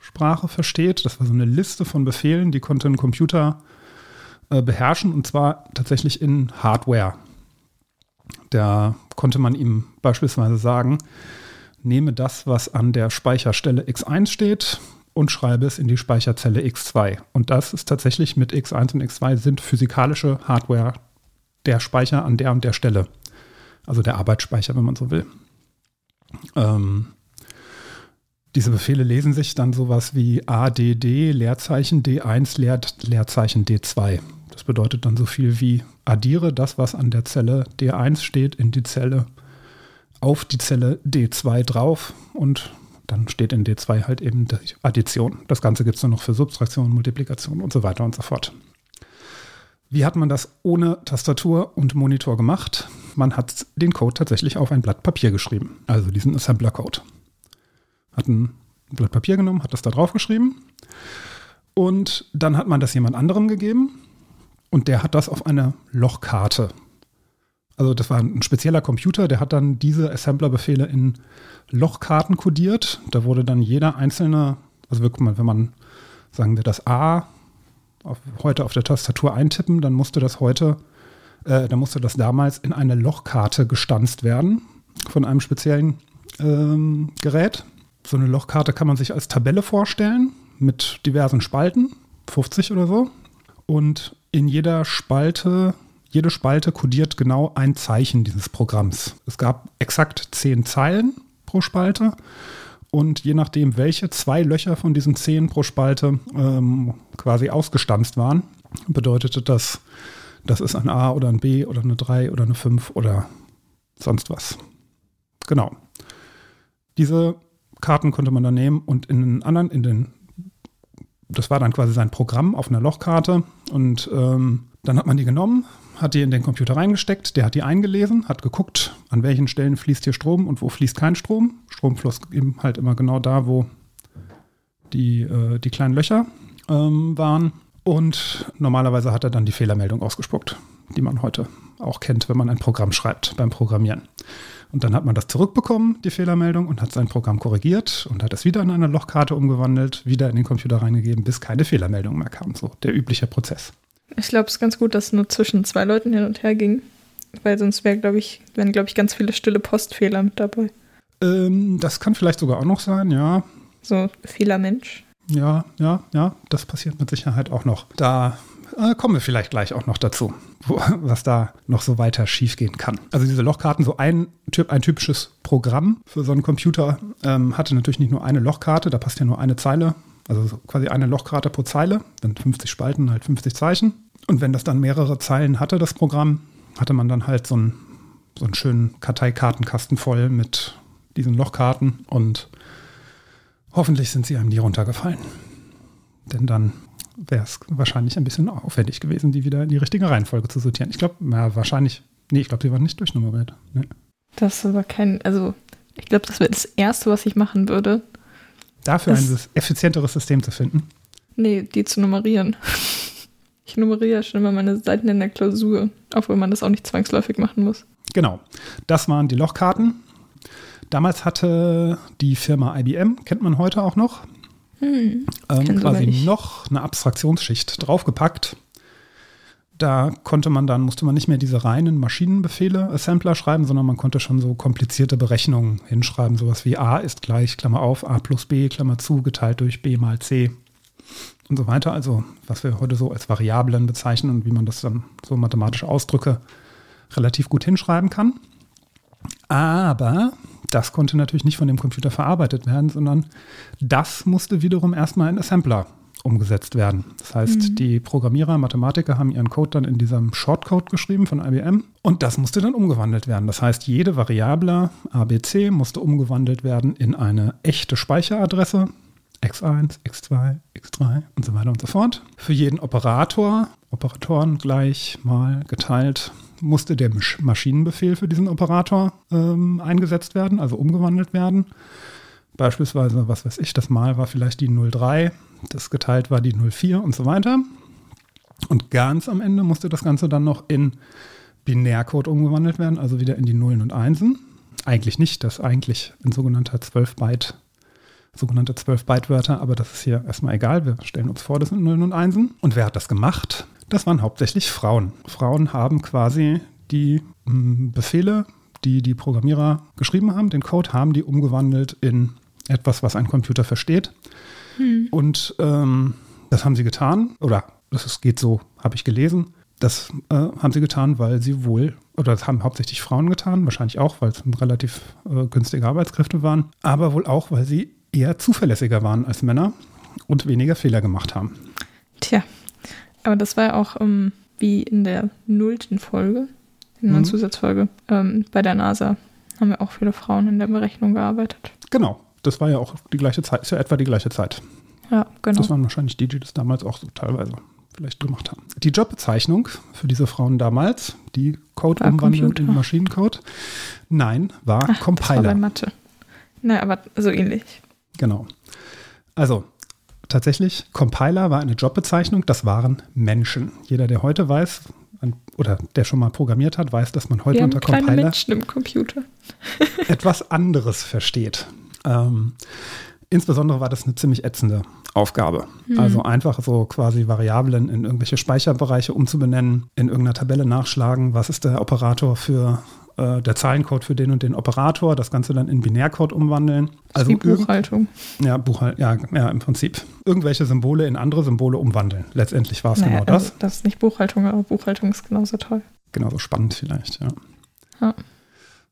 Assembler-Sprache versteht. Das war so eine Liste von Befehlen, die konnte ein Computer äh, beherrschen und zwar tatsächlich in Hardware. Da konnte man ihm beispielsweise sagen, nehme das, was an der Speicherstelle X1 steht und schreibe es in die Speicherzelle X2. Und das ist tatsächlich mit X1 und X2 sind physikalische Hardware der Speicher an der und der Stelle also der Arbeitsspeicher, wenn man so will. Ähm, diese Befehle lesen sich dann sowas wie ADD, Leerzeichen D1, Leer, Leerzeichen D2. Das bedeutet dann so viel wie addiere das, was an der Zelle D1 steht, in die Zelle, auf die Zelle D2 drauf und dann steht in D2 halt eben die Addition. Das Ganze gibt es dann noch für Subtraktion, Multiplikation und so weiter und so fort. Wie hat man das ohne Tastatur und Monitor gemacht? Man hat den Code tatsächlich auf ein Blatt Papier geschrieben, also diesen Assembler-Code. Hat ein Blatt Papier genommen, hat das da drauf geschrieben und dann hat man das jemand anderem gegeben und der hat das auf eine Lochkarte. Also das war ein spezieller Computer, der hat dann diese Assembler-Befehle in Lochkarten kodiert. Da wurde dann jeder einzelne, also wenn man, sagen wir, das A auf, heute auf der Tastatur eintippen, dann musste das heute, äh, dann musste das damals in eine Lochkarte gestanzt werden von einem speziellen ähm, Gerät. So eine Lochkarte kann man sich als Tabelle vorstellen mit diversen Spalten, 50 oder so. Und in jeder Spalte, jede Spalte kodiert genau ein Zeichen dieses Programms. Es gab exakt zehn Zeilen pro Spalte und je nachdem, welche zwei Löcher von diesen zehn pro Spalte ähm, quasi ausgestanzt waren, bedeutete das, das ist ein A oder ein B oder eine 3 oder eine 5 oder sonst was. Genau. Diese Karten konnte man dann nehmen und in den anderen, in den Das war dann quasi sein Programm auf einer Lochkarte und ähm, dann hat man die genommen, hat die in den Computer reingesteckt, der hat die eingelesen, hat geguckt, an welchen Stellen fließt hier Strom und wo fließt kein Strom. Strom floss eben halt immer genau da, wo die, äh, die kleinen Löcher ähm, waren. Und normalerweise hat er dann die Fehlermeldung ausgespuckt, die man heute auch kennt, wenn man ein Programm schreibt beim Programmieren. Und dann hat man das zurückbekommen, die Fehlermeldung, und hat sein Programm korrigiert und hat es wieder in eine Lochkarte umgewandelt, wieder in den Computer reingegeben, bis keine Fehlermeldung mehr kam. So der übliche Prozess. Ich glaube, es ist ganz gut, dass es nur zwischen zwei Leuten hin und her ging. Weil sonst wäre, glaube ich, wären, glaube ich, ganz viele stille Postfehler mit dabei. Ähm, das kann vielleicht sogar auch noch sein, ja. So Fehlermensch. Ja, ja, ja, das passiert mit Sicherheit auch noch. Da äh, kommen wir vielleicht gleich auch noch dazu, wo, was da noch so weiter schiefgehen kann. Also diese Lochkarten, so ein, typ, ein typisches Programm für so einen Computer, ähm, hatte natürlich nicht nur eine Lochkarte, da passt ja nur eine Zeile, also quasi eine Lochkarte pro Zeile, dann 50 Spalten, halt 50 Zeichen. Und wenn das dann mehrere Zeilen hatte, das Programm, hatte man dann halt so einen, so einen schönen Karteikartenkasten voll mit diesen Lochkarten und Hoffentlich sind sie einem nie runtergefallen. Denn dann wäre es wahrscheinlich ein bisschen aufwendig gewesen, die wieder in die richtige Reihenfolge zu sortieren. Ich glaube, ja, wahrscheinlich, nee, ich glaube, die waren nicht durchnummeriert. Nee. Das aber kein, also ich glaube, das wäre das Erste, was ich machen würde. Dafür das, ein effizienteres System zu finden? Nee, die zu nummerieren. Ich nummeriere schon immer meine Seiten in der Klausur, obwohl man das auch nicht zwangsläufig machen muss. Genau. Das waren die Lochkarten. Damals hatte die Firma IBM, kennt man heute auch noch, hm, ähm, quasi noch eine Abstraktionsschicht draufgepackt. Da konnte man dann, musste man nicht mehr diese reinen Maschinenbefehle, Assembler schreiben, sondern man konnte schon so komplizierte Berechnungen hinschreiben. Sowas wie A ist gleich, Klammer auf, A plus B, Klammer zu, geteilt durch B mal C und so weiter. Also was wir heute so als Variablen bezeichnen und wie man das dann so mathematische Ausdrücke relativ gut hinschreiben kann. Aber das konnte natürlich nicht von dem Computer verarbeitet werden, sondern das musste wiederum erstmal in Assembler umgesetzt werden. Das heißt, mhm. die Programmierer, Mathematiker haben ihren Code dann in diesem Shortcode geschrieben von IBM und das musste dann umgewandelt werden. Das heißt, jede Variable ABC musste umgewandelt werden in eine echte Speicheradresse. X1, X2, X3 und so weiter und so fort. Für jeden Operator, Operatoren gleich mal geteilt, musste der Maschinenbefehl für diesen Operator ähm, eingesetzt werden, also umgewandelt werden. Beispielsweise, was weiß ich, das Mal war vielleicht die 03, das geteilt war die 04 und so weiter. Und ganz am Ende musste das Ganze dann noch in Binärcode umgewandelt werden, also wieder in die Nullen und Einsen. Eigentlich nicht, das eigentlich ein sogenannter 12-Byte, sogenannte 12-Byte-Wörter, aber das ist hier erstmal egal. Wir stellen uns vor, das sind Nullen und Einsen. Und wer hat das gemacht? Das waren hauptsächlich Frauen. Frauen haben quasi die hm, Befehle, die die Programmierer geschrieben haben, den Code, haben die umgewandelt in etwas, was ein Computer versteht. Hm. Und ähm, das haben sie getan, oder das geht so, habe ich gelesen. Das äh, haben sie getan, weil sie wohl, oder das haben hauptsächlich Frauen getan, wahrscheinlich auch, weil es relativ äh, günstige Arbeitskräfte waren, aber wohl auch, weil sie eher zuverlässiger waren als Männer und weniger Fehler gemacht haben. Tja, aber das war ja auch ähm, wie in der nullten Folge, in einer mhm. Zusatzfolge, ähm, bei der NASA haben wir auch viele Frauen in der Berechnung gearbeitet. Genau, das war ja auch die gleiche Zeit, ist ja etwa die gleiche Zeit. Ja, genau. Das waren wahrscheinlich die, die das damals auch so teilweise vielleicht gemacht haben. Die Jobbezeichnung für diese Frauen damals, die Code war umwandeln Computer. in Maschinencode, nein, war Ach, Compiler. Das war bei Mathe. Na, aber so ähnlich. Genau. Also, tatsächlich, Compiler war eine Jobbezeichnung, das waren Menschen. Jeder, der heute weiß, oder der schon mal programmiert hat, weiß, dass man heute unter Compiler Menschen im Computer. [LAUGHS] [LAUGHS] etwas anderes versteht. Ähm, insbesondere war das eine ziemlich ätzende Aufgabe. Mhm. Also einfach so quasi Variablen in irgendwelche Speicherbereiche umzubenennen, in irgendeiner Tabelle nachschlagen, was ist der Operator für äh, der Zahlencode für den und den Operator, das Ganze dann in Binärcode umwandeln. Also wie Buchhaltung. Ja, Buchhalt, ja, ja, im Prinzip. Irgendwelche Symbole in andere Symbole umwandeln. Letztendlich war es naja, genau das. Also das ist nicht Buchhaltung, aber Buchhaltung ist genauso toll. Genauso spannend vielleicht, ja. ja.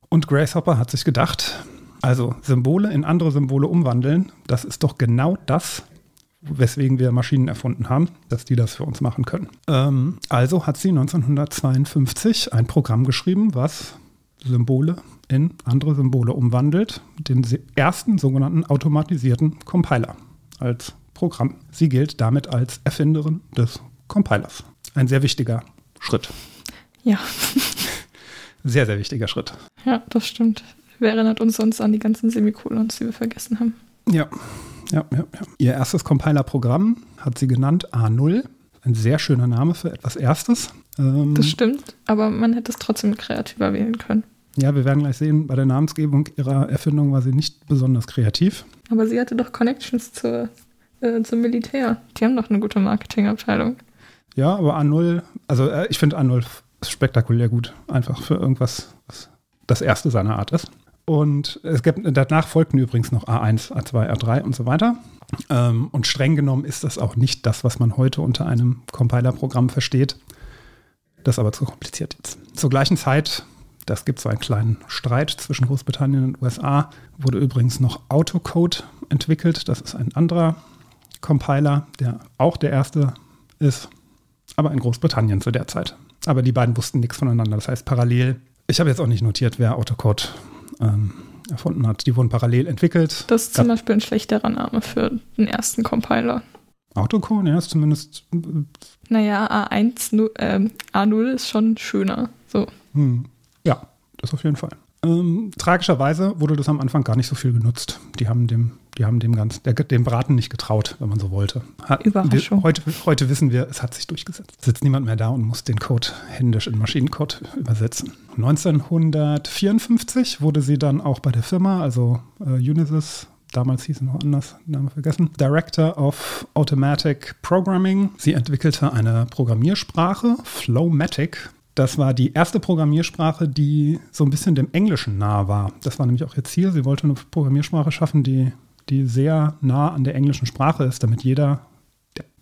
Und Grace Hopper hat sich gedacht, also Symbole in andere Symbole umwandeln, das ist doch genau das, weswegen wir Maschinen erfunden haben, dass die das für uns machen können. Ähm, also hat sie 1952 ein Programm geschrieben, was Symbole in andere Symbole umwandelt, den ersten sogenannten automatisierten Compiler als Programm. Sie gilt damit als Erfinderin des Compilers. Ein sehr wichtiger Schritt. Ja. [LAUGHS] Sehr, sehr wichtiger Schritt. Ja, das stimmt. Wer erinnert uns sonst an die ganzen Semikolons, die wir vergessen haben? Ja, ja, ja, ja. Ihr erstes Compiler-Programm hat sie genannt A0. Ein sehr schöner Name für etwas Erstes. Ähm, Das stimmt, aber man hätte es trotzdem kreativer wählen können. Ja, wir werden gleich sehen, bei der Namensgebung ihrer Erfindung war sie nicht besonders kreativ. Aber sie hatte doch Connections zur, äh, zum Militär. Die haben doch eine gute Marketingabteilung. Ja, aber A0, also äh, ich finde A0 spektakulär gut. Einfach für irgendwas, was das erste seiner Art ist. Und es gibt, danach folgten übrigens noch A1, A2, A3 und so weiter. Ähm, und streng genommen ist das auch nicht das, was man heute unter einem Compiler-Programm versteht. Das ist aber zu kompliziert jetzt. Zur gleichen Zeit, das gibt so einen kleinen Streit zwischen Großbritannien und USA, wurde übrigens noch Autocode entwickelt. Das ist ein anderer Compiler, der auch der erste ist, aber in Großbritannien zu der Zeit. Aber die beiden wussten nichts voneinander. Das heißt, parallel, ich habe jetzt auch nicht notiert, wer Autocode ähm, erfunden hat. Die wurden parallel entwickelt. Das ist zum. Beispiel ein schlechterer Name für den ersten Compiler. Autocode, ja, ist zumindest Naja, A1, nu- ähm, A0 ist schon schöner. So. Hm. Ja, das auf jeden Fall. Ähm, tragischerweise wurde das am Anfang gar nicht so viel genutzt. Die haben dem, die haben dem ganz, der, dem Braten nicht getraut, wenn man so wollte. Hat, Überraschung. Wir, heute, heute wissen wir, es hat sich durchgesetzt. Sitzt niemand mehr da und muss den Code händisch in Maschinencode übersetzen. 1954 wurde sie dann auch bei der Firma, also äh, Unisys, damals hieß sie noch anders, Name vergessen, Director of Automatic Programming. Sie entwickelte eine Programmiersprache, Flowmatic. Das war die erste Programmiersprache, die so ein bisschen dem Englischen nahe war. Das war nämlich auch ihr Ziel. Sie wollte eine Programmiersprache schaffen, die, die sehr nah an der englischen Sprache ist, damit jeder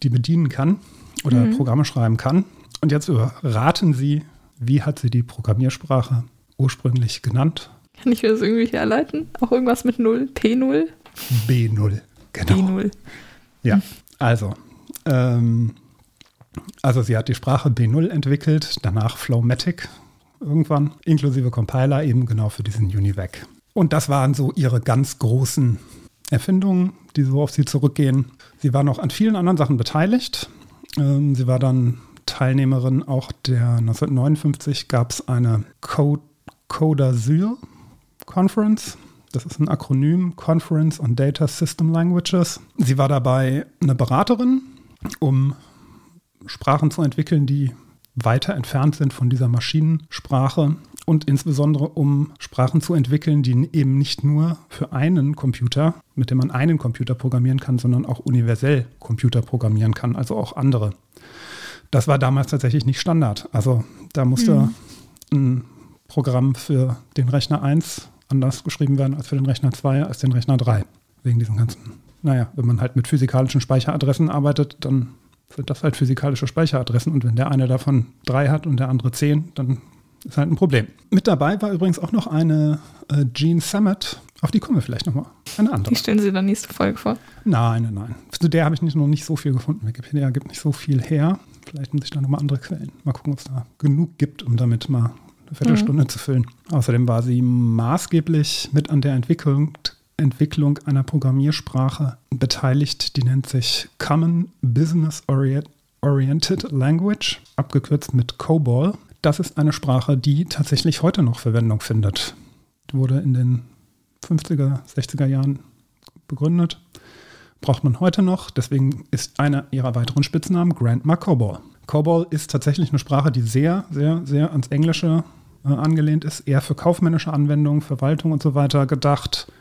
die bedienen kann oder Programme schreiben kann. Und jetzt raten Sie, wie hat sie die Programmiersprache ursprünglich genannt? Kann ich mir das irgendwie herleiten? Auch irgendwas mit 0? P0? B0. Genau. B0. Ja, also, ähm, also sie hat die Sprache B0 entwickelt, danach Flowmatic irgendwann, inklusive Compiler eben genau für diesen UNIVAC. Und das waren so ihre ganz großen Erfindungen, die so auf sie zurückgehen. Sie war noch an vielen anderen Sachen beteiligt. Ähm, sie war dann Teilnehmerin auch der 1959 gab es eine Code Codasyl Conference. Das ist ein Akronym Conference on Data System Languages. Sie war dabei eine Beraterin, um Sprachen zu entwickeln, die weiter entfernt sind von dieser Maschinensprache und insbesondere um Sprachen zu entwickeln, die eben nicht nur für einen Computer, mit dem man einen Computer programmieren kann, sondern auch universell Computer programmieren kann, also auch andere. Das war damals tatsächlich nicht Standard. Also da musste ein Programm für den Rechner 1 anders geschrieben werden als für den Rechner 2, als den Rechner 3. Wegen diesen ganzen, naja, wenn man halt mit physikalischen Speicheradressen arbeitet, dann sind das halt physikalische Speicheradressen und wenn der eine davon drei hat und der andere zehn, dann ist halt ein Problem. Mit dabei war übrigens auch noch eine äh, Jean Sammet, auf die kommen wir vielleicht nochmal. Eine andere. Die stellen Sie dann nächste Folge vor. Nein, nein, nein. Zu der habe ich nicht, noch nicht so viel gefunden. Wikipedia gibt nicht so viel her. Vielleicht muss ich da nochmal andere Quellen. Mal gucken, ob es da genug gibt, um damit mal eine Viertelstunde zu füllen. Außerdem war sie maßgeblich mit an der Entwicklung, Entwicklung einer Programmiersprache beteiligt, die nennt sich Common Business Orient Oriented Language, abgekürzt mit COBOL. Das ist eine Sprache, die tatsächlich heute noch Verwendung findet. Wurde in den 50er, 60er Jahren begründet braucht man heute noch. Deswegen ist einer ihrer weiteren Spitznamen Grandma COBOL. COBOL ist tatsächlich eine Sprache, die sehr, sehr, sehr ans Englische äh, angelehnt ist, eher für kaufmännische Anwendungen, Verwaltung und so weiter gedacht.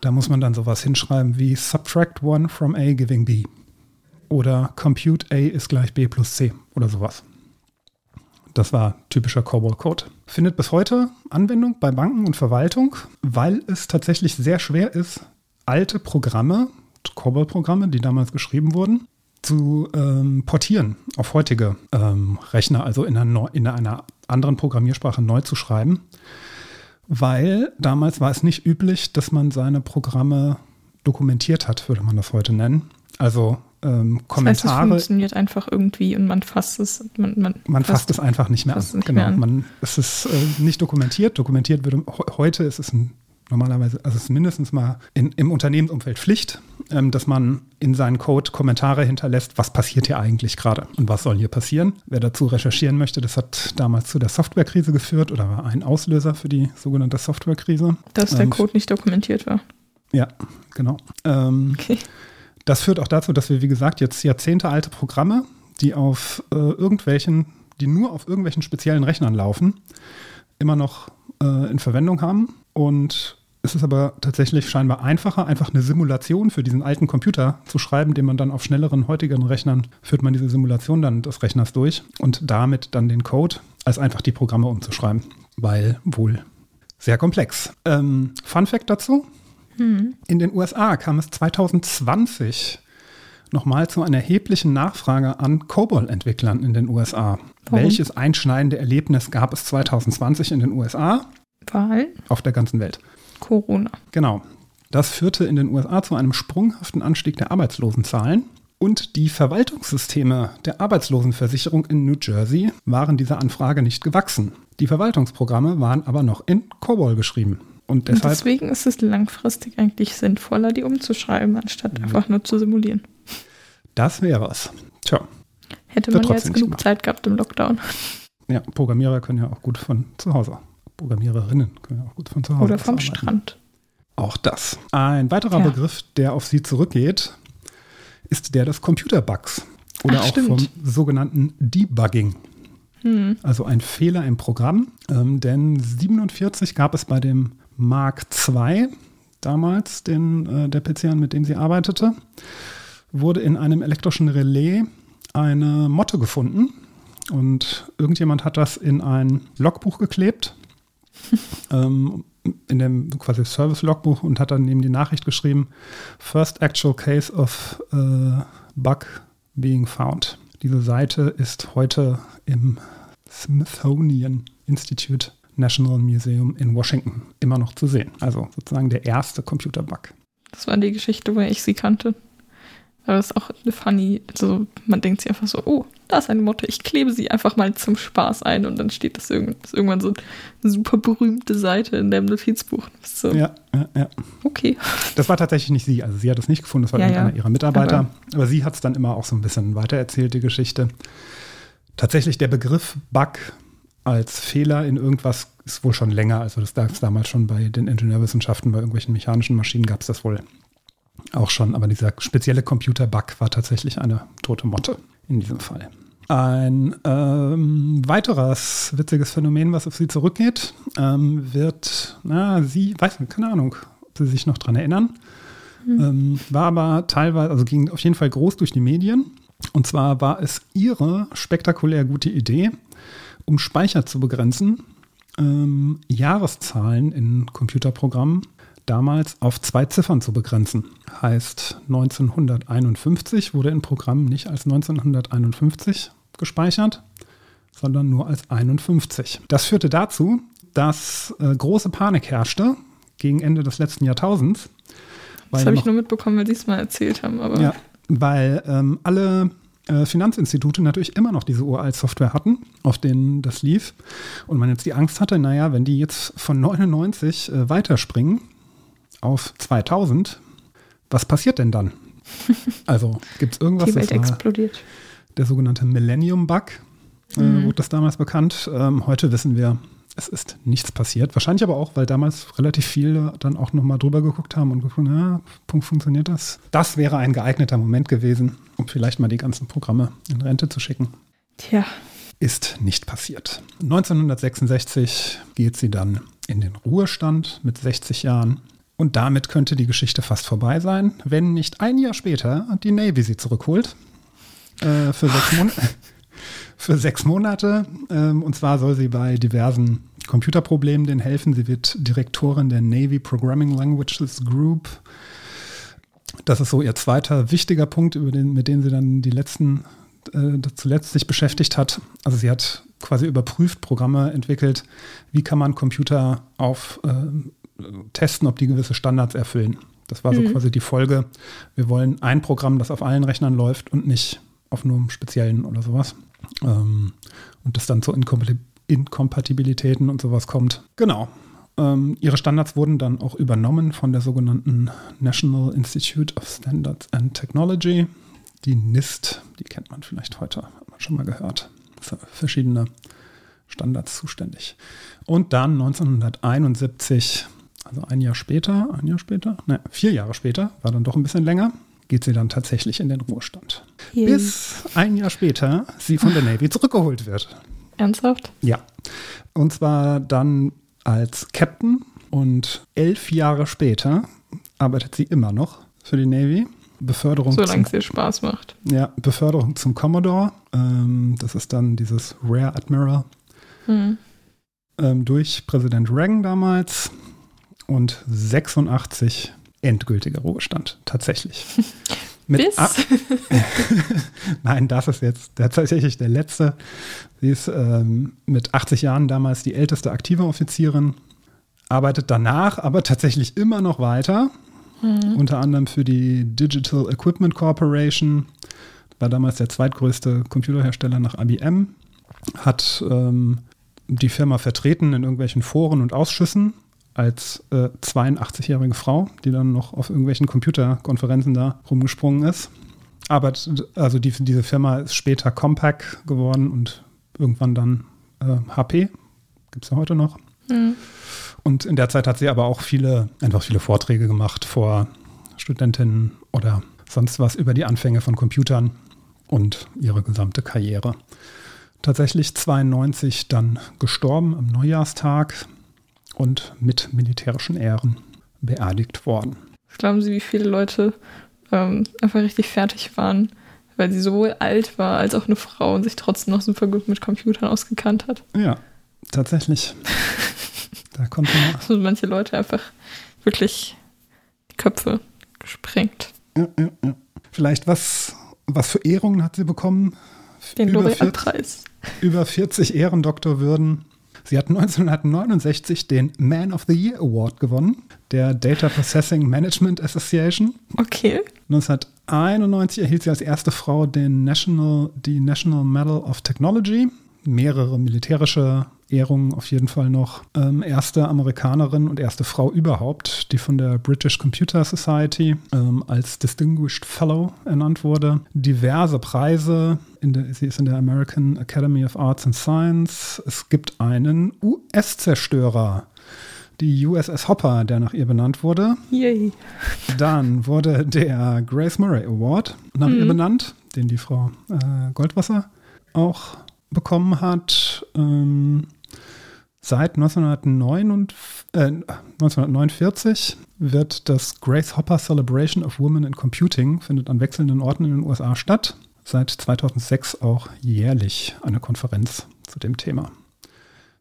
Da muss man dann sowas hinschreiben wie Subtract one from A giving B. Oder Compute A ist gleich B plus C oder sowas. Das war typischer COBOL-Code. Findet bis heute Anwendung bei Banken und Verwaltung, weil es tatsächlich sehr schwer ist, alte Programme, COBOL-Programme, die damals geschrieben wurden, zu ähm, portieren auf heutige ähm, Rechner, also in einer, in einer anderen Programmiersprache neu zu schreiben. Weil damals war es nicht üblich, dass man seine Programme dokumentiert hat, würde man das heute nennen. Also ähm, Das heißt, es Kommentare. funktioniert einfach irgendwie und man fasst es. Man, man, Man fasst es einfach nicht mehr an. fasst es nicht genau. mehr an. Man, es ist äh, nicht dokumentiert. Dokumentiert würde he- heute ist es ein normalerweise, also es ist mindestens mal in, im Unternehmensumfeld Pflicht, ähm, dass man in seinen Code Kommentare hinterlässt, was passiert hier eigentlich gerade und was soll hier passieren. Wer dazu recherchieren möchte, das hat damals zu der Softwarekrise geführt oder war ein Auslöser für die sogenannte Softwarekrise. Dass der ähm, Code nicht dokumentiert war. Ja, genau. Ähm, okay. Das führt auch dazu, dass wir, wie gesagt, jetzt jahrzehntealte Programme, die auf äh, irgendwelchen, die nur auf irgendwelchen speziellen Rechnern laufen, immer noch äh, in Verwendung haben. Und es ist aber tatsächlich scheinbar einfacher, einfach eine Simulation für diesen alten Computer zu schreiben, den man dann auf schnelleren, heutigeren Rechnern führt man diese Simulation dann des Rechners durch und damit dann den Code, als einfach die Programme umzuschreiben, weil wohl sehr komplex. Ähm, Fun Fact dazu: hm. In den USA kam es 2020 nochmal zu einer erheblichen Nachfrage an COBOL-Entwicklern in den USA. Warum? Welches einschneidende Erlebnis gab es 2020 in den USA? Weil? Auf der ganzen Welt. Corona. Genau. Das führte in den USA zu einem sprunghaften Anstieg der Arbeitslosenzahlen. Und die Verwaltungssysteme der Arbeitslosenversicherung in New Jersey waren dieser Anfrage nicht gewachsen. Die Verwaltungsprogramme waren aber noch in COBOL geschrieben. Und, deshalb, Und deswegen ist es langfristig eigentlich sinnvoller, die umzuschreiben, anstatt einfach nur zu simulieren. Das wäre es. Tja. Hätte man jetzt genug Zeit gehabt im Lockdown. Ja, Programmierer können ja auch gut von zu Hause. Programmiererinnen können ja auch gut von zu Hause. Oder vom arbeiten. Strand. Auch das. Ein weiterer ja. Begriff, der auf Sie zurückgeht, ist der des Computerbugs. Oder Ach, auch stimmt. vom sogenannten Debugging. Hm. Also ein Fehler im Programm. Ähm, denn 47 gab es bei dem Mark II damals, den, äh, der PC, mit dem sie arbeitete, wurde in einem elektrischen Relais eine Motte gefunden. Und irgendjemand hat das in ein Logbuch geklebt, [LAUGHS] ähm, in dem quasi Service-Logbuch und hat dann eben die Nachricht geschrieben: First actual case of uh, bug being found. Diese Seite ist heute im Smithsonian Institute National Museum in Washington immer noch zu sehen. Also sozusagen der erste Computerbug. Das war die Geschichte, wo ich sie kannte. Aber es ist auch eine funny, also man denkt sich einfach so, oh, da ist eine Motte, ich klebe sie einfach mal zum Spaß ein und dann steht das, irgend, das irgendwann so eine super berühmte Seite in deinem Notizbuch. So, ja, ja, ja. Okay. Das war tatsächlich nicht sie, also sie hat es nicht gefunden, das war ja, irgendeiner ja. ihrer Mitarbeiter, aber, aber sie hat es dann immer auch so ein bisschen weitererzählt, die Geschichte. Tatsächlich der Begriff Bug als Fehler in irgendwas ist wohl schon länger. Also das gab es damals schon bei den Ingenieurwissenschaften, bei irgendwelchen mechanischen Maschinen gab es das wohl auch schon. Aber dieser spezielle Computer-Bug war tatsächlich eine tote Motte in diesem Fall. Ein ähm, weiteres witziges Phänomen, was auf sie zurückgeht, ähm, wird, na, sie, weiß nicht, keine Ahnung, ob sie sich noch dran erinnern, mhm. ähm, war aber teilweise, also ging auf jeden Fall groß durch die Medien. Und zwar war es ihre spektakulär gute Idee, um Speicher zu begrenzen, ähm, Jahreszahlen in Computerprogrammen damals auf zwei Ziffern zu begrenzen. Heißt, 1951 wurde in Programmen nicht als 1951 gespeichert, sondern nur als 51. Das führte dazu, dass äh, große Panik herrschte gegen Ende des letzten Jahrtausends. Das habe ich nur mitbekommen, weil Sie es mal erzählt haben. Aber ja, weil ähm, alle äh, Finanzinstitute natürlich immer noch diese uralt Software hatten, auf denen das lief. Und man jetzt die Angst hatte, naja, wenn die jetzt von 99 äh, weiterspringen auf 2000, was passiert denn dann? [LAUGHS] Also gibt es irgendwas, die Welt das explodiert. der sogenannte Millennium-Bug, äh, mhm. wurde das damals bekannt. Ähm, heute wissen wir, es ist nichts passiert. Wahrscheinlich aber auch, weil damals relativ viele dann auch nochmal drüber geguckt haben und geguckt, na, Punkt funktioniert das. Das wäre ein geeigneter Moment gewesen, um vielleicht mal die ganzen Programme in Rente zu schicken. Tja. Ist nicht passiert. 1966 geht sie dann in den Ruhestand mit 60 Jahren. Und damit könnte die Geschichte fast vorbei sein, wenn nicht ein Jahr später die Navy sie zurückholt. Äh, für sechs Monate [LAUGHS] für sechs Monate. Ähm, und zwar soll sie bei diversen Computerproblemen denen helfen. Sie wird Direktorin der Navy Programming Languages Group. Das ist so ihr zweiter wichtiger Punkt, den, mit dem sie dann die letzten, äh, zuletzt sich beschäftigt hat. Also sie hat quasi überprüft, Programme entwickelt, wie kann man Computer auf äh, testen, ob die gewisse Standards erfüllen. Das war so mhm. quasi die Folge. Wir wollen ein Programm, das auf allen Rechnern läuft und nicht auf nur einem speziellen oder sowas. Ähm, und das dann zu Inkompatibilitäten und sowas kommt. Genau. Ähm, ihre Standards wurden dann auch übernommen von der sogenannten National Institute of Standards and Technology. Die NIST, die kennt man vielleicht heute, hat man schon mal gehört. Für verschiedene Standards zuständig. Und dann 1971, also ein Jahr später, ein Jahr später, ne, vier Jahre später, war dann doch ein bisschen länger, geht sie dann tatsächlich in den Ruhestand. Yay. Bis ein Jahr später sie von der Navy zurückgeholt wird. Ernsthaft? Ja. Und zwar dann als Captain und elf Jahre später arbeitet sie immer noch für die Navy. Beförderung Solange zum, es dir Spaß macht. ja, Beförderung zum Commodore. Ähm, das ist dann dieses Rare Admiral Hm. ähm, durch Präsident Reagan damals und 86 endgültiger Ruhestand, tatsächlich. [LAUGHS] Mit Bis? [LAUGHS] Nein, das ist jetzt tatsächlich der letzte. Sie ist ähm, mit 80 Jahren damals die älteste aktive Offizierin, arbeitet danach aber tatsächlich immer noch weiter, unter anderem für die Digital Equipment Corporation, war damals der zweitgrößte Computerhersteller nach IBM, hat ähm, die Firma vertreten in irgendwelchen Foren und Ausschüssen als äh, 82-jährige Frau, die dann noch auf irgendwelchen Computerkonferenzen da rumgesprungen ist. Aber also die, diese Firma ist später Compaq geworden und irgendwann dann äh, HP. Gibt es ja heute noch. Und in der Zeit hat sie aber auch viele, einfach viele Vorträge gemacht vor Studentinnen oder sonst was über die Anfänge von Computern und ihre gesamte Karriere. Tatsächlich 92 dann gestorben am Neujahrstag und mit militärischen Ehren beerdigt worden. Was glauben Sie, wie viele Leute ähm, einfach richtig fertig waren, weil sie sowohl alt war als auch eine Frau und sich trotzdem noch super gut mit Computern ausgekannt hat? Ja, tatsächlich. [LAUGHS] Da konnte man. Also manche Leute einfach wirklich die Köpfe gesprengt. Ja, ja, ja. Vielleicht was, was für Ehrungen hat sie bekommen? Den Über 40 L'Oreal-Preis. über 40 Ehrendoktorwürden. Sie hat 1969 den Man of the Year Award gewonnen, der Data Processing Management Association. Okay. 1991 erhielt sie als erste Frau den National, die National Medal of Technology. Mehrere militärische Ehrungen auf jeden Fall noch. Ähm, erste Amerikanerin und erste Frau überhaupt, die von der British Computer Society ähm, als Distinguished Fellow ernannt wurde. Diverse Preise. In der, sie ist in der American Academy of Arts and Science. Es gibt einen US-Zerstörer, die USS Hopper, der nach ihr benannt wurde. Yay. Dann wurde der Grace Murray Award nach ihr benannt, den die Frau äh, Goldwasser auch bekommen hat. Ähm, seit 1909 äh, 1949 wird das Grace Hopper Celebration of Women in Computing, findet an wechselnden Orten in den USA statt. Seit 2006 auch jährlich eine Konferenz zu dem Thema.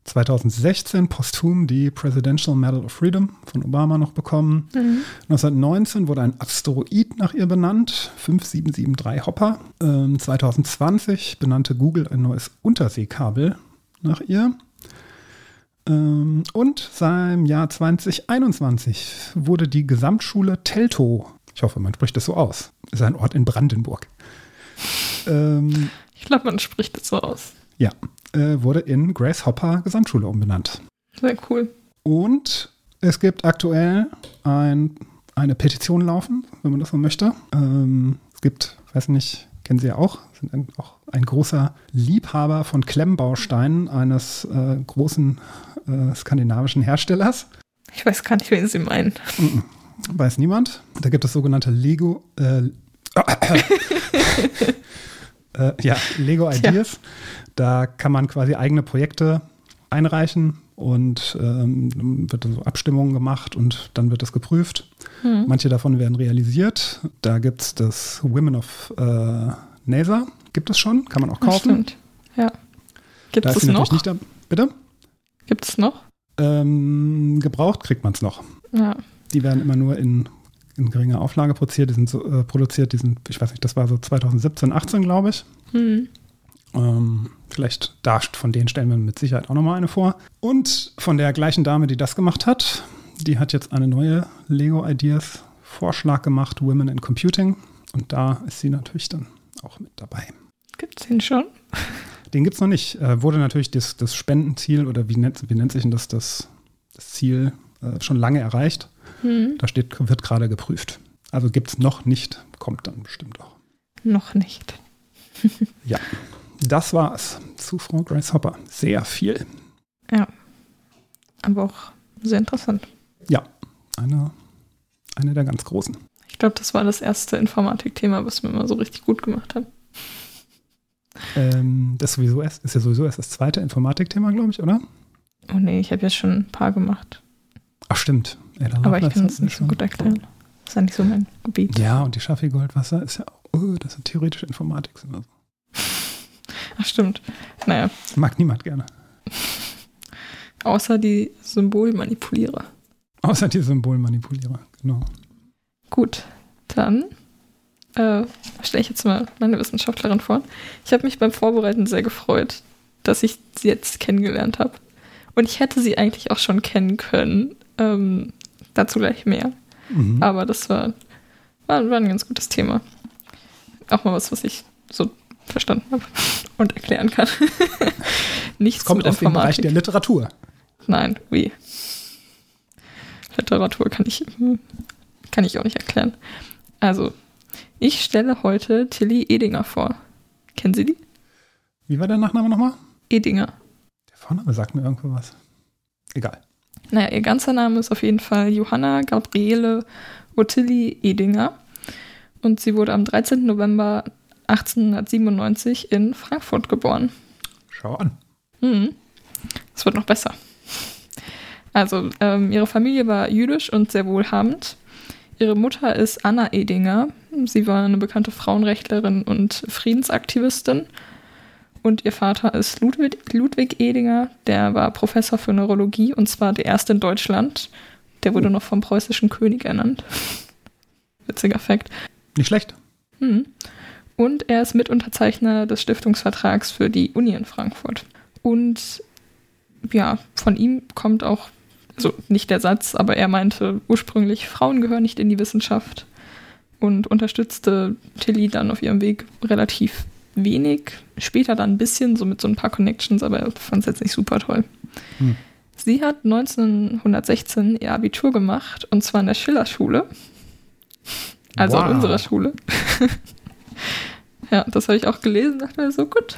2016 posthum die Presidential Medal of Freedom von Obama noch bekommen. 1919 wurde ein Asteroid nach ihr benannt, 5773 Hopper. Ähm, 2020 benannte Google ein neues Unterseekabel nach ihr. Ähm, und seit im Jahr 2021 wurde die Gesamtschule Teltow, ich hoffe, man spricht das so aus, ist ein Ort in Brandenburg. Ähm, Ich glaube, man spricht das so aus. ja, äh, wurde in Grace Hopper Gesamtschule umbenannt. Sehr cool. Und es gibt aktuell ein, eine Petition laufen, wenn man das so möchte. Ähm, es gibt, weiß nicht, kennen Sie ja auch, sind ein, auch ein großer Liebhaber von Klemmbausteinen eines äh, großen äh, skandinavischen Herstellers. Ich weiß gar nicht, wen Sie meinen. Weiß niemand. Da gibt es sogenannte Lego. Äh, [LAUGHS] [LAUGHS] äh, ja, Lego [LAUGHS] Ideas. Da kann man quasi eigene Projekte einreichen und ähm, dann wird so Abstimmungen gemacht und dann wird das geprüft. Manche davon werden realisiert. Da gibt es das Women of äh, NASA. Gibt es schon, kann man auch Das kaufen. stimmt. Ja. Gibt es noch? nicht da. Bitte? Gibt es noch? Ähm, gebraucht kriegt man es noch. Ja. Die werden immer nur in, in geringer Auflage produziert. Die sind so, äh, produziert, die sind, ich weiß nicht, das war so 2017, 18, glaube ich. Hm. Ähm, vielleicht da von denen stellen wir mit Sicherheit auch nochmal eine vor. Und von der gleichen Dame, die das gemacht hat, die hat jetzt eine neue Lego Ideas Vorschlag gemacht, Women in Computing. Und da ist sie natürlich dann auch mit dabei. Gibt es den schon? Den gibt es noch nicht. Äh, wurde natürlich das, das Spendenziel oder wie nennt, wie nennt sich denn das, das, das Ziel äh, schon lange erreicht. Hm. Da steht, wird gerade geprüft. Also gibt es noch nicht, kommt dann bestimmt auch. Noch nicht. [LAUGHS] Ja, das war's zu Frau Grace Hopper. Sehr viel. Ja. Aber auch sehr interessant. Ja, eine, eine der ganz großen. Ich glaube, das war das erste Informatikthema, was wir immer so richtig gut gemacht haben. Ähm, das ist, sowieso erst, ist ja sowieso erst das zweite Informatikthema, glaube ich, oder? Oh nee, ich habe jetzt schon ein paar gemacht. Ach, stimmt. Aber ich kann es nicht so gut erklären. Das ist ja nicht so mein Gebiet. Ja, und die Schaffi Goldwasser ist ja auch, oh, das ist theoretische Informatik. sind das. [LAUGHS] Ach stimmt. Naja, Mag niemand gerne. außer die Symbolmanipulierer. Außer die Symbolmanipulierer, genau. Gut, dann äh, stelle ich jetzt mal meine Wissenschaftlerin vor. Ich habe mich beim Vorbereiten sehr gefreut, dass ich sie jetzt kennengelernt habe. Und ich hätte sie eigentlich auch schon kennen können. Ähm, dazu gleich mehr. Mhm. Aber das war, war, war ein ganz gutes Thema. Auch mal was, was ich so verstanden habe [LAUGHS] und erklären kann. [LAUGHS] Nichts Es kommt mit aus dem Bereich der Literatur. Nein, wie? Literatur kann ich, hm, kann ich auch nicht erklären. Also, ich stelle heute Tilly Edinger vor. Kennen Sie die? Wie war der Nachname nochmal? Edinger. Der Vorname sagt mir irgendwo was. Egal. Naja, ihr ganzer Name ist auf jeden Fall Johanna Gabriele Ottilie Edinger. Und sie wurde am 13. November 1897 in Frankfurt geboren. Schau an. Hm. Es wird noch besser. Also, ähm, ihre Familie war jüdisch und sehr wohlhabend. Ihre Mutter ist Anna Edinger. Sie war eine bekannte Frauenrechtlerin und Friedensaktivistin. Und ihr Vater ist Ludwig, Ludwig Edinger. Der war Professor für Neurologie und zwar der erste in Deutschland. Der wurde noch vom preußischen König ernannt. [LAUGHS] Witziger Fakt. Nicht schlecht. Hm. Und er ist Mitunterzeichner des Stiftungsvertrags für die Uni in Frankfurt. Und ja, von ihm kommt auch, also nicht der Satz, aber er meinte ursprünglich, Frauen gehören nicht in die Wissenschaft und unterstützte Tilly dann auf ihrem Weg relativ wenig. Später dann ein bisschen, so mit so ein paar Connections, aber er fand es jetzt nicht super toll. Hm. Sie hat 1916 ihr Abitur gemacht und zwar in der Schillerschule. Also Wow. an unserer Schule. [LAUGHS] ja, das habe ich auch gelesen, dachte mir so gut.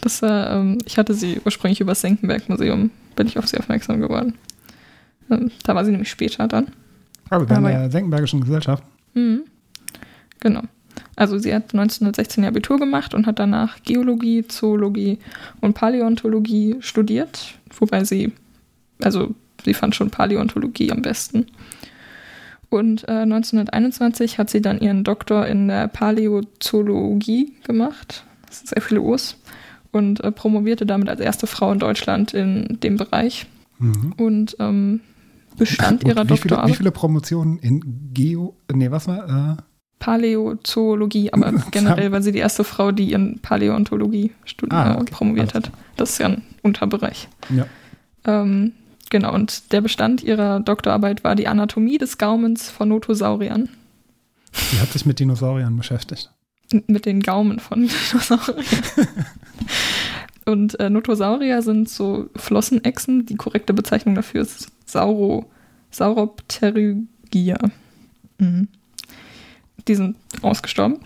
Das war, ähm, ich hatte sie ursprünglich über das Senckenberg-Museum, bin ich auf sie aufmerksam geworden. Ähm, da war sie nämlich später dann. Aber bei Aber der Senckenbergischen Gesellschaft. Mhm. Genau. Also sie hat 1916 ihr Abitur gemacht und hat danach Geologie, Zoologie und Paläontologie studiert, wobei sie, also sie fand schon Paläontologie am besten. Und äh, 1921 hat sie dann ihren Doktor in der Paläozoologie gemacht. Das sind sehr viele O's. Und äh, promovierte damit als erste Frau in Deutschland in dem Bereich. Mhm. Und ähm, Bestand ihrer Und wie, viele, wie Doktorarbeit. viele Promotionen in Geo, nee, was war, äh, Paläozoologie, aber [LAUGHS] generell war sie die erste Frau, die in Paläontologie Ah, okay. promoviert hat. Das ist ja ein Unterbereich. ja. Ähm, genau, und der Bestand ihrer Doktorarbeit war die Anatomie des Gaumens von Notosauriern. Die hat sich mit Dinosauriern beschäftigt. Mit den Gaumen von [LAUGHS] Dinosauriern. [LAUGHS] und äh, Notosaurier sind so Flossenechsen. Die korrekte Bezeichnung dafür ist Sauro, Sauropterygia. Mhm. Die sind ausgestorben.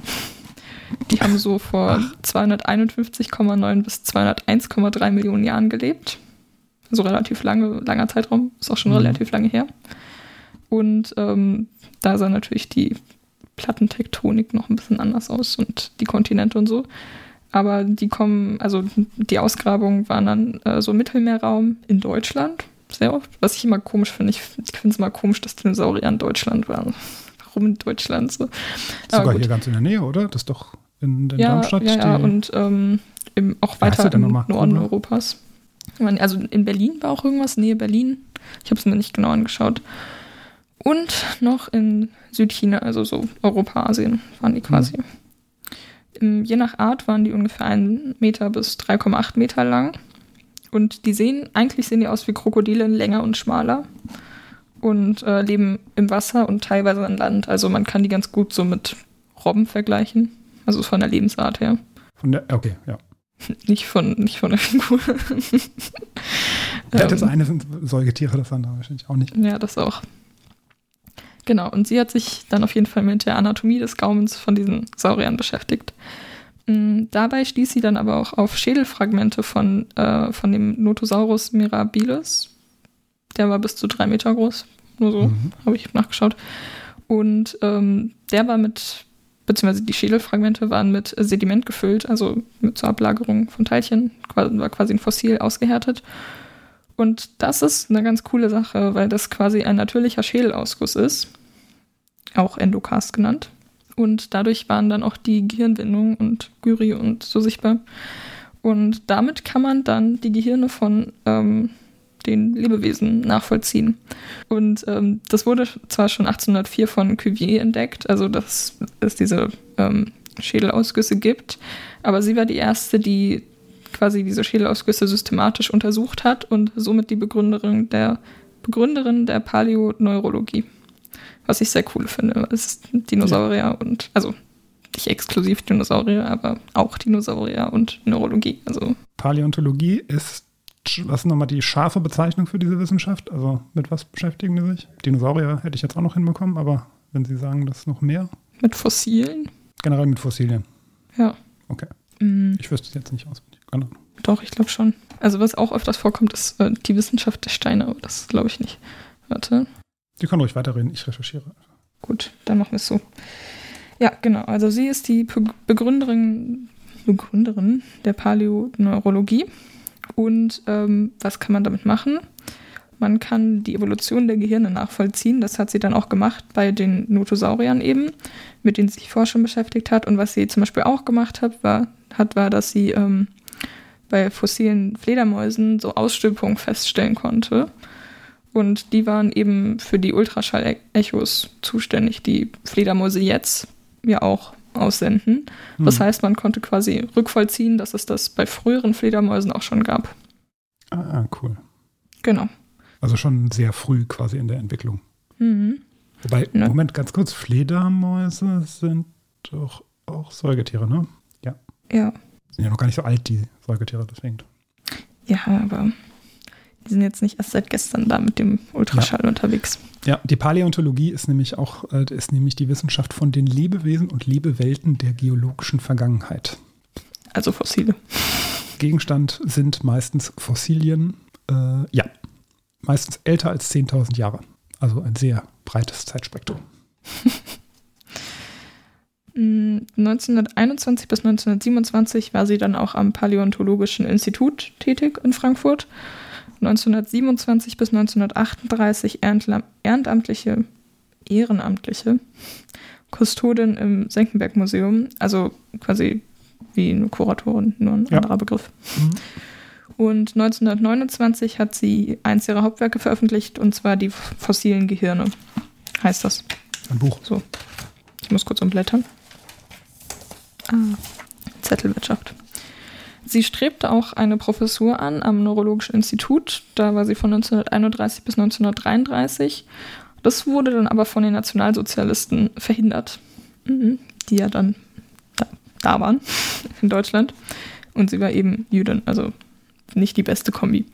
Die haben so vor 251,9 bis 201,3 Millionen Jahren gelebt. Also relativ lange, langer Zeitraum, ist auch schon Mhm. relativ lange her. Und ähm, da sah natürlich die Plattentektonik noch ein bisschen anders aus und die Kontinente und so. Aber die kommen, also die Ausgrabungen waren dann äh, so Mittelmeerraum in Deutschland, sehr oft. Was ich immer komisch finde, ich, ich finde es immer komisch, dass Dinosaurier in Deutschland waren. Warum in Deutschland so? Sogar hier ganz in der Nähe, oder? Das ist doch in, in ja, Darmstadt. ja, ja, und ähm, im, auch weiter im? Norden Koblenz? Europas. Also in Berlin war auch irgendwas, Nähe Berlin. Ich habe es mir nicht genau angeschaut. Und noch in Südchina, also so Europa, Asien waren die quasi. Im, je nach Art waren die ungefähr 1 Meter bis 3,8 Meter lang. Und die sehen, eigentlich sehen die aus wie Krokodile, länger und schmaler. Und äh, leben im Wasser und teilweise an Land. Also man kann die ganz gut so mit Robben vergleichen. Also von der Lebensart her. Von der, okay, ja. [LAUGHS] Nicht von, nicht von der Figur. [LAUGHS] Ja, das Ähm, eine sind Säugetiere, das andere wahrscheinlich auch nicht. Ja, das auch. Genau, und sie hat sich dann auf jeden Fall mit der Anatomie des Gaumens von diesen Sauriern beschäftigt. Mm, Dabei stieß sie dann aber auch auf Schädelfragmente von, äh, von dem Notosaurus mirabilis. Der war bis zu drei Meter groß. Nur so, Mhm. habe ich nachgeschaut. Und ähm, der war mit, beziehungsweise die Schädelfragmente waren mit Sediment gefüllt, also mit zur Ablagerung von Teilchen, war quasi ein Fossil ausgehärtet. Und das ist eine ganz coole Sache, weil das quasi ein natürlicher Schädelausguss ist, auch Endokast genannt. Und dadurch waren dann auch die Gehirnwindungen und Gyri und so sichtbar. Und damit kann man dann die Gehirne von ähm, den Lebewesen nachvollziehen. Und ähm, das wurde zwar schon 1804 von Cuvier entdeckt, also dass es diese ähm, Schädelausgüsse gibt, aber sie war die erste, die quasi diese Schädelausgüsse systematisch untersucht hat und somit die Begründerin der Begründerin der Paläoneurologie. Was ich sehr cool finde. Es ist Dinosaurier und also nicht exklusiv Dinosaurier, aber auch Dinosaurier und Neurologie. Also Paläontologie ist, was ist nochmal die scharfe Bezeichnung für diese Wissenschaft? Also mit was beschäftigen die sich? Dinosaurier hätte ich jetzt auch noch hinbekommen, aber wenn Sie sagen, das ist noch mehr, mit Fossilen. generell mit Fossilien. Ja. Okay. Mm, Ich wüsste es jetzt nicht auswendig. Keine Ahnung. doch, ich glaube schon. Also was auch öfters vorkommt, ist äh, die Wissenschaft der Steine, aber das glaube ich nicht. Warte. Sie können ruhig weiterreden, ich recherchiere. Gut, dann machen wir es so. Ja, genau. Also sie ist die Be- Begründerin, Begründerin der Paläoneurologie. Und ähm, was kann man damit machen? Man kann die Evolution der Gehirne nachvollziehen. Das hat sie dann auch gemacht bei den Notosauriern eben, mit denen sie sich vorher schon beschäftigt hat. Und was sie zum Beispiel auch gemacht hat, war, hat, war dass sie ähm, bei fossilen Fledermäusen so Ausstülpungen feststellen konnte. Und die waren eben für die Ultraschall-Echos zuständig, die Fledermäuse jetzt ja auch aussenden. Das Hm. heißt, man konnte quasi rückvollziehen, dass es das bei früheren Fledermäusen auch schon gab. Ah, cool. Genau. Also schon sehr früh quasi in der Entwicklung. Mhm. Wobei, Ne. Moment, ganz kurz, Fledermäuse sind doch auch Säugetiere, ne? Ja. Sind ja noch gar nicht so alt, die Säugetiere, deswegen. Ja, aber die sind jetzt nicht erst seit gestern da mit dem Ultraschall unterwegs. Ja, die Paläontologie ist nämlich auch äh, ist nämlich die Wissenschaft von den Lebewesen und Lebewelten der geologischen Vergangenheit. Also Fossile. Gegenstand sind meistens Fossilien, äh, ja, meistens älter als 10.000 Jahre. Also ein sehr breites Zeitspektrum. [LAUGHS] Mm, 1921 bis 1927 war sie dann auch am Paläontologischen Institut tätig in Frankfurt. 1927 bis 1938 ehrenla- ehrenamtliche, ehrenamtliche Kustodin im Senckenberg-Museum, also quasi wie eine Kuratorin, nur ein Ja. anderer Begriff. Mhm. Und 1929 hat sie eins ihrer Hauptwerke veröffentlicht, und zwar die fossilen Gehirne, heißt das. Ein Buch. So, ich muss kurz umblättern. Ah, Zettelwirtschaft. Sie strebte auch eine Professur an am Neurologischen Institut. Da war sie von 1931 bis 1933. Das wurde dann aber von den Nationalsozialisten verhindert, mhm, die ja dann da, da waren [LAUGHS] in Deutschland. Und sie war eben Jüdin, also nicht die beste Kombi.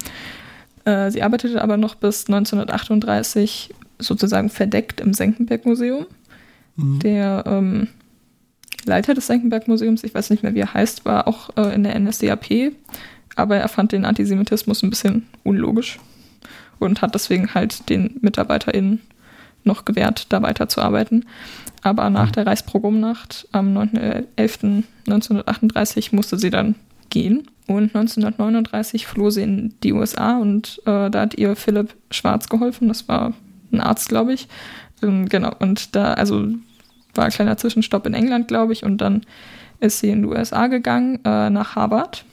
Äh, sie arbeitete aber noch bis 1938 sozusagen verdeckt im Senckenberg-Museum. Mhm. Der ähm, Leiter des Senckenberg-Museums, ich weiß nicht mehr, wie er heißt, war auch äh, in der NSDAP, aber er fand den Antisemitismus ein bisschen unlogisch und hat deswegen halt den MitarbeiterInnen noch gewährt, da weiterzuarbeiten. Aber nach Mhm. der Reichspogromnacht am 9.11.1938 musste sie dann gehen. Und 1939 floh sie in die USA und äh, da hat ihr Philipp Schwarz geholfen. Das war ein Arzt, glaube ich. Ähm, genau, und da, also war ein kleiner Zwischenstopp in England, glaube ich, und dann ist sie in die USA gegangen, äh, nach Harvard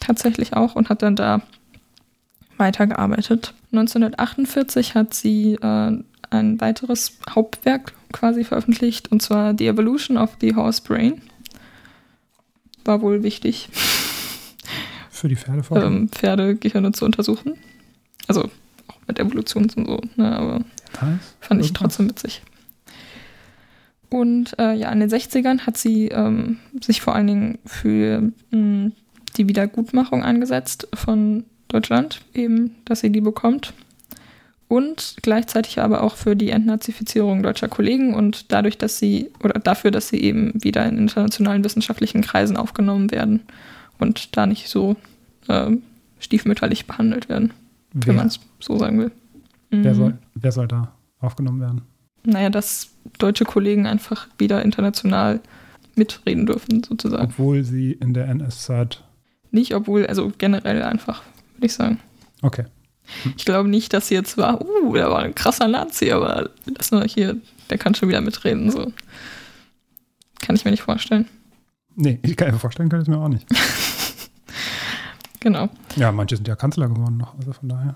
tatsächlich auch und hat dann da weitergearbeitet. 1948 hat sie äh, ein weiteres Hauptwerk quasi veröffentlicht, und zwar The Evolution of the Horse Brain. War wohl wichtig, Für die Pferdeforschung. ähm, Pferdegehirne zu untersuchen. Also auch mit Evolution und so, ne, aber Nice. Fand ich trotzdem witzig. Und äh, ja, in den 60ern hat sie ähm, sich vor allen Dingen für mh, die Wiedergutmachung eingesetzt von Deutschland, eben, dass sie die bekommt. Und gleichzeitig aber auch für die Entnazifizierung deutscher Kollegen und dadurch, dass sie, oder dafür, dass sie eben wieder in internationalen wissenschaftlichen Kreisen aufgenommen werden und da nicht so äh, stiefmütterlich behandelt werden, Wer, wenn man es so sagen will. wer, Mhm. soll, wer soll da aufgenommen werden? Naja, dass deutsche Kollegen einfach wieder international mitreden dürfen, sozusagen. Obwohl sie in der NS-Zeit. Nicht, obwohl, also generell einfach, würde ich sagen. Okay. Ich glaube nicht, dass sie jetzt war, uh, der war ein krasser Nazi, aber das nur hier, der kann schon wieder mitreden, so. Kann ich mir nicht vorstellen. Nee, ich kann mir vorstellen, kann ich es mir auch nicht. [LAUGHS] Genau. Ja, manche sind ja Kanzler geworden noch, also von daher.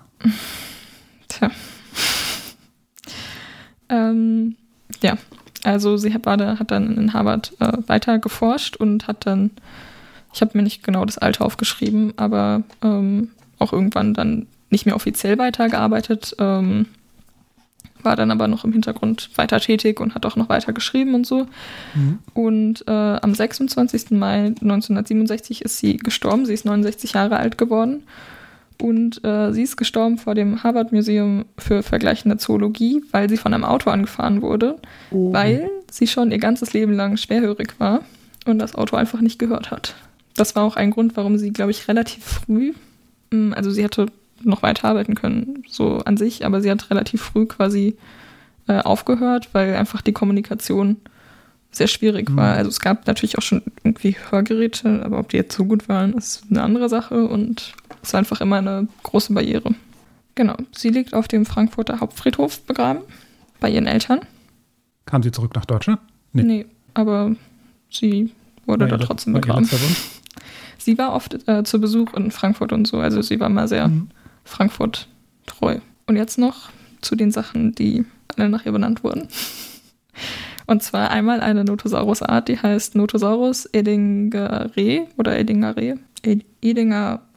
Tja. Ähm, ja, also sie hat, da, hat dann in Harvard äh, weiter geforscht und hat dann, ich habe mir nicht genau das Alter aufgeschrieben, aber ähm, auch irgendwann dann nicht mehr offiziell weitergearbeitet, ähm, war dann aber noch im Hintergrund weiter tätig und hat auch noch weiter geschrieben und so. Und äh, am 26. Mai 1967 ist sie gestorben. Sie ist 69 Jahre alt geworden. Und äh, sie ist gestorben vor dem Harvard Museum für vergleichende Zoologie, weil sie von einem Auto angefahren wurde, weil sie schon ihr ganzes Leben lang schwerhörig war und das Auto einfach nicht gehört hat. Das war auch ein Grund, warum sie, glaube ich, relativ früh, mh, also sie hätte noch weiterarbeiten können, so an sich, aber sie hat relativ früh quasi äh, aufgehört, weil einfach die Kommunikation sehr schwierig war. Also es gab natürlich auch schon irgendwie Hörgeräte, aber ob die jetzt so gut waren, ist eine andere Sache und es war einfach immer eine große Barriere. Genau, sie liegt auf dem Frankfurter Hauptfriedhof begraben, bei ihren Eltern. Kam sie zurück nach Deutschland? Nee, Nee. aber sie wurde da trotzdem begraben. [LAUGHS] Sie war oft äh, zu Besuch in Frankfurt und so, also sie war mal sehr Mhm. Frankfurt treu. Und jetzt noch zu den Sachen, die alle nach ihr benannt wurden. [LAUGHS] Und zwar einmal eine Notosaurus-Art, die heißt Notosaurus edingare oder edingare. Ed-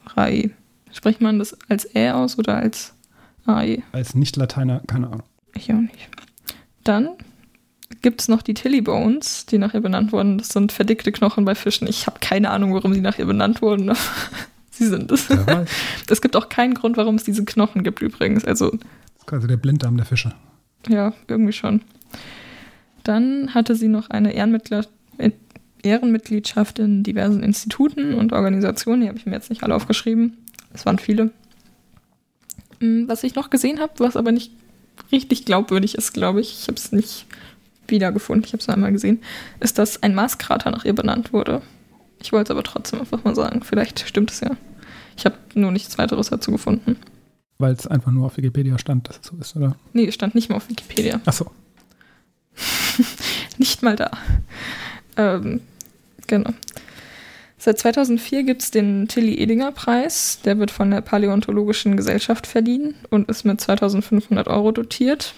Edingarae. Spricht man das als Ä aus oder als AE? Als Nicht-Lateiner, keine Ahnung. Ich auch nicht. Dann gibt es noch die Tilly Bones, die nach ihr benannt wurden. Das sind verdickte Knochen bei Fischen. Ich habe keine Ahnung, warum sie nach ihr benannt wurden. aber [LAUGHS] sie sind es. [LAUGHS] Es gibt auch keinen Grund, warum es diese Knochen gibt übrigens. Also Das ist quasi der Blinddarm der Fische. ja, irgendwie schon. Dann hatte sie noch eine Ehrenmitglied Ehrenmitgliedschaft in diversen Instituten und Organisationen. Die habe ich mir jetzt nicht alle aufgeschrieben. Es waren viele. Mm, Was ich noch gesehen habe, was aber nicht richtig glaubwürdig ist, glaube ich, ich habe es nicht wiedergefunden, ich habe es einmal gesehen, ist, dass ein Marskrater nach ihr benannt wurde. Ich wollte es aber trotzdem einfach mal sagen. Vielleicht stimmt es ja. Ich habe nur nichts weiteres dazu gefunden. Weil es einfach nur auf Wikipedia stand, dass es so ist, oder? Nee, es stand nicht mal auf Wikipedia. Achso. [LAUGHS] Nicht mal da. Ähm, genau. Seit 2004 gibt es den Tilly Edinger Preis. Der wird von der Paläontologischen Gesellschaft verliehen und ist mit 2500 Euro dotiert.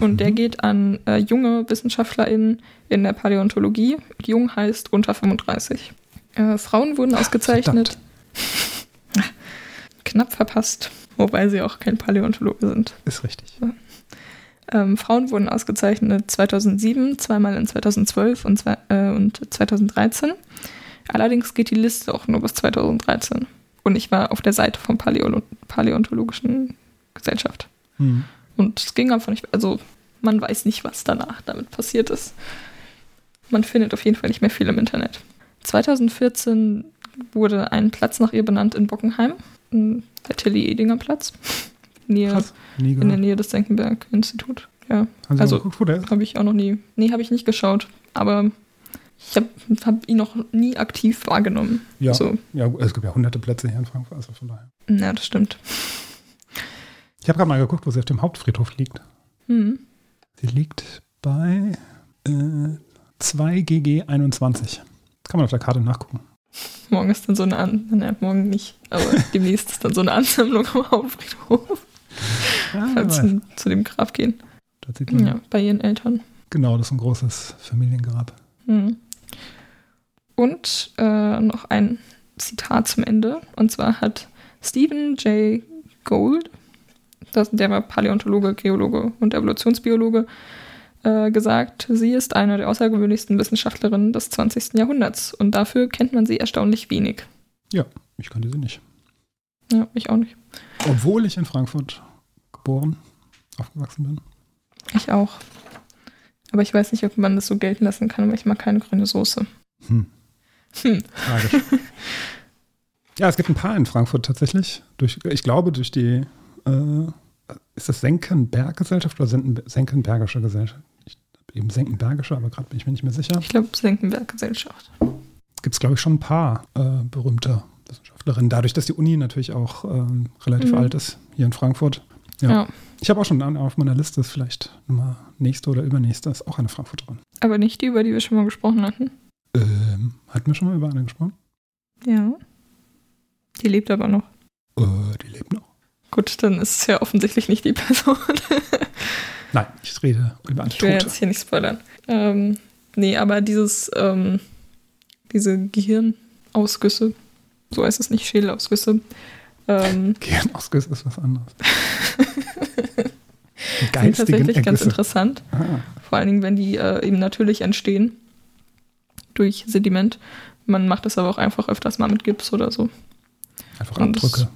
Und der geht an äh, junge WissenschaftlerInnen in der Paläontologie. Jung heißt unter 35. Äh, Frauen wurden ausgezeichnet. [LAUGHS] Knapp verpasst, wobei sie auch kein Paläontologe sind. Ist richtig. Ähm, Frauen wurden ausgezeichnet 2007, zweimal in 2012 und, zwei, äh, und 2013. Allerdings geht die Liste auch nur bis 2013. Und ich war auf der Seite vom Paläo Paläontologischen Gesellschaft. Hm. Und es ging einfach nicht, also man weiß nicht, was danach damit passiert ist. Man findet auf jeden Fall nicht mehr viel im Internet. 2014 wurde ein Platz nach ihr benannt in Bockenheim, der Tilly Edinger Platz, Nähe, Krass. Nie in der. Nähe des Senckenberg-Institut. Ja, Haben Sie also- mal geguckt, wo der ist? habe ich auch noch nie, nee, habe ich nicht geschaut, aber ich habe hab ihn noch nie aktiv wahrgenommen. Ja. So, Ja, es gibt ja hunderte Plätze hier in Frankfurt, also von daher. ja, das stimmt. Ich habe gerade mal geguckt, wo sie auf dem Hauptfriedhof liegt. Hm. Sie liegt bei äh, 2GG21. Kann man auf der Karte nachgucken. Morgen ist dann so eine An naja, morgen nicht, aber [LAUGHS] demnächst ist dann so eine Ansammlung am Hauptfriedhof, Ja, weiß. sie zu dem Grab gehen. da sieht man. Ja, bei ihren Eltern. Genau, das ist ein großes Familiengrab. Hm. Und äh, noch ein Zitat zum Ende. Und zwar hat Stephen J. Gould, das, der war Paläontologe, Geologe und Evolutionsbiologe, äh, gesagt, sie ist eine der außergewöhnlichsten Wissenschaftlerinnen des 20. Jahrhunderts. Und dafür kennt man sie erstaunlich wenig. Ja, ich kannte sie nicht. Ja, ich auch nicht. Obwohl ich in Frankfurt geboren, aufgewachsen bin. Ich auch. Aber ich weiß nicht, ob man das so gelten lassen kann, aber ich mag keine grüne Soße. Hm. Hm. Tragisch. [LAUGHS] ja, es gibt ein paar in Frankfurt tatsächlich. Durch, ich glaube, durch die, äh, ist das Senckenberg-Gesellschaft oder Senken- Senckenbergische Gesellschaft? Ich eben Senckenbergische, aber gerade bin ich mir nicht mehr sicher. Ich glaube, Senckenberg-Gesellschaft. Gibt es, glaube ich, schon ein paar äh, berühmte Wissenschaftlerinnen. Dadurch, dass die Uni natürlich auch ähm, relativ Mhm. alt ist, hier in Frankfurt. Ja. Ja. Ich habe auch schon auf meiner Liste, ist vielleicht Nummer nächste oder übernächste, ist auch eine Frankfurterin. Aber nicht die, über die wir schon mal gesprochen hatten. Ähm, hatten wir schon mal über eine gesprochen? Ja. Die lebt aber noch. Äh, die lebt noch. Gut, dann ist es ja offensichtlich nicht die Person. [LAUGHS] Nein, ich rede über eine Ich will Tote. jetzt hier nicht spoilern. Ähm, nee, aber dieses, ähm, diese Gehirnausgüsse, so heißt es nicht, Schädelausgüsse, ähm, [LAUGHS] Gehirnausguss ist was anderes. [LAUGHS] sind tatsächlich ganz Ergüsse. interessant. Ah, Vor allen Dingen, wenn die äh, eben natürlich entstehen durch Sediment. Man macht es aber auch einfach öfters mal mit Gips oder so. einfach Und das- Abdrücke.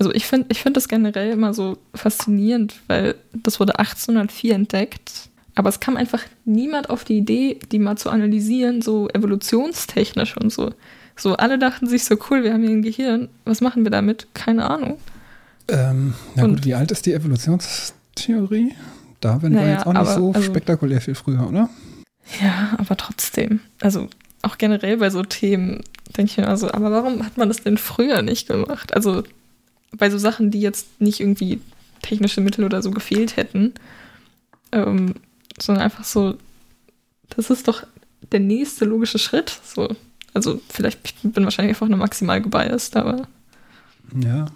Also ich finde ich find das generell immer so faszinierend, weil das wurde 1804 entdeckt, aber es kam einfach niemand auf die Idee, die mal zu analysieren, so evolutionstechnisch und so. So, alle dachten sich so, cool, wir haben hier ein Gehirn, was machen wir damit? Keine Ahnung. Ähm, na Und- gut, wie alt ist die Evolutionstheorie? Darwin war Naja, jetzt auch nicht aber- so also- spektakulär viel früher, oder? Ja, aber trotzdem. Also auch generell bei so Themen denke ich mir also, aber warum hat man das denn früher nicht gemacht? Also bei so Sachen, die jetzt nicht irgendwie technische Mittel oder so gefehlt hätten, ähm, sondern einfach so, das ist doch der nächste logische Schritt. So. Also vielleicht, ich bin wahrscheinlich einfach nur maximal gebiased, aber Ja,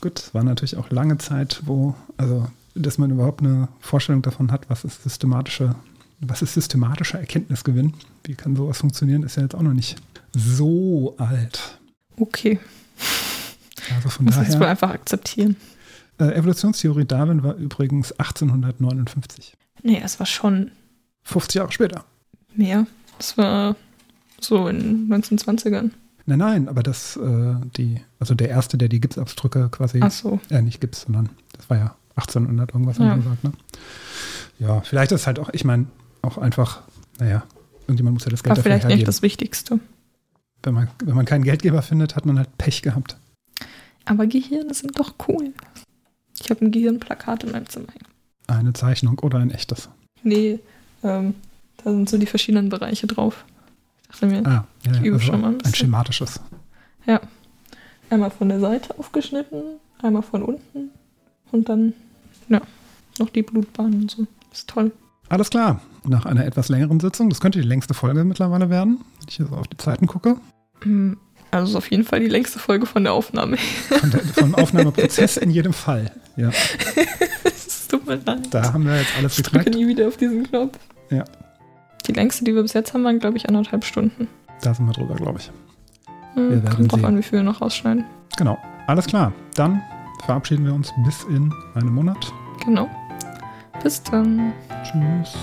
gut, es war natürlich auch lange Zeit, wo, also, dass man überhaupt eine Vorstellung davon hat, was ist systematische, was ist systematischer Erkenntnisgewinn? Wie kann sowas funktionieren, ist ja jetzt auch noch nicht so alt. okay, Also von muss jetzt wohl daher, einfach akzeptieren. äh, Evolutionstheorie Darwin war übrigens 1859. Nee, es war schon 50 Jahre später. mehr. Es war so in 1920ern. Nein, nein, aber das, äh, die, also der erste, der die Gipsabdrücke quasi, Ach so. äh, nicht Gips, sondern das war ja 1800 irgendwas, Ja. haben wir gesagt, ne? Ja, vielleicht ist halt auch, ich meine, auch einfach, naja, irgendjemand muss ja das Geld Aber dafür vielleicht hergeben. nicht das Wichtigste. Wenn man, wenn man keinen Geldgeber findet, hat man halt Pech gehabt. Aber Gehirne sind doch cool. Ich habe ein Gehirnplakat in meinem Zimmer. Eine Zeichnung oder ein echtes. Nee, ähm, da sind so die verschiedenen Bereiche drauf. Ich Ah, ja, Ich ja, übe schon mal ein ein bisschen. schematisches. einmal von der Seite aufgeschnitten, einmal von unten und dann, ja, noch die Blutbahn und so. Ist toll. Alles klar. Nach einer etwas längeren Sitzung, das könnte die längste Folge mittlerweile werden, wenn ich hier so auf die Zeiten gucke. Hm, Also ist auf jeden Fall die längste Folge von der Aufnahme. Von der, vom [LAUGHS] Aufnahmeprozess in jedem Fall. Ja, [LAUGHS] Es tut mir leid. da haben wir jetzt alles Ich drücke geknackt. nie wieder auf diesen Knopf. Ja. Die längste, die wir bis jetzt haben, waren, glaube ich, anderthalb Stunden. Da sind wir drüber, glaube ich. Hm, Wir werden kommt drauf sehen. an, wie viel wir noch rausschneiden. Genau. Alles klar. Dann verabschieden wir uns bis in einem Monat. Genau. Bis dann. Tschüss.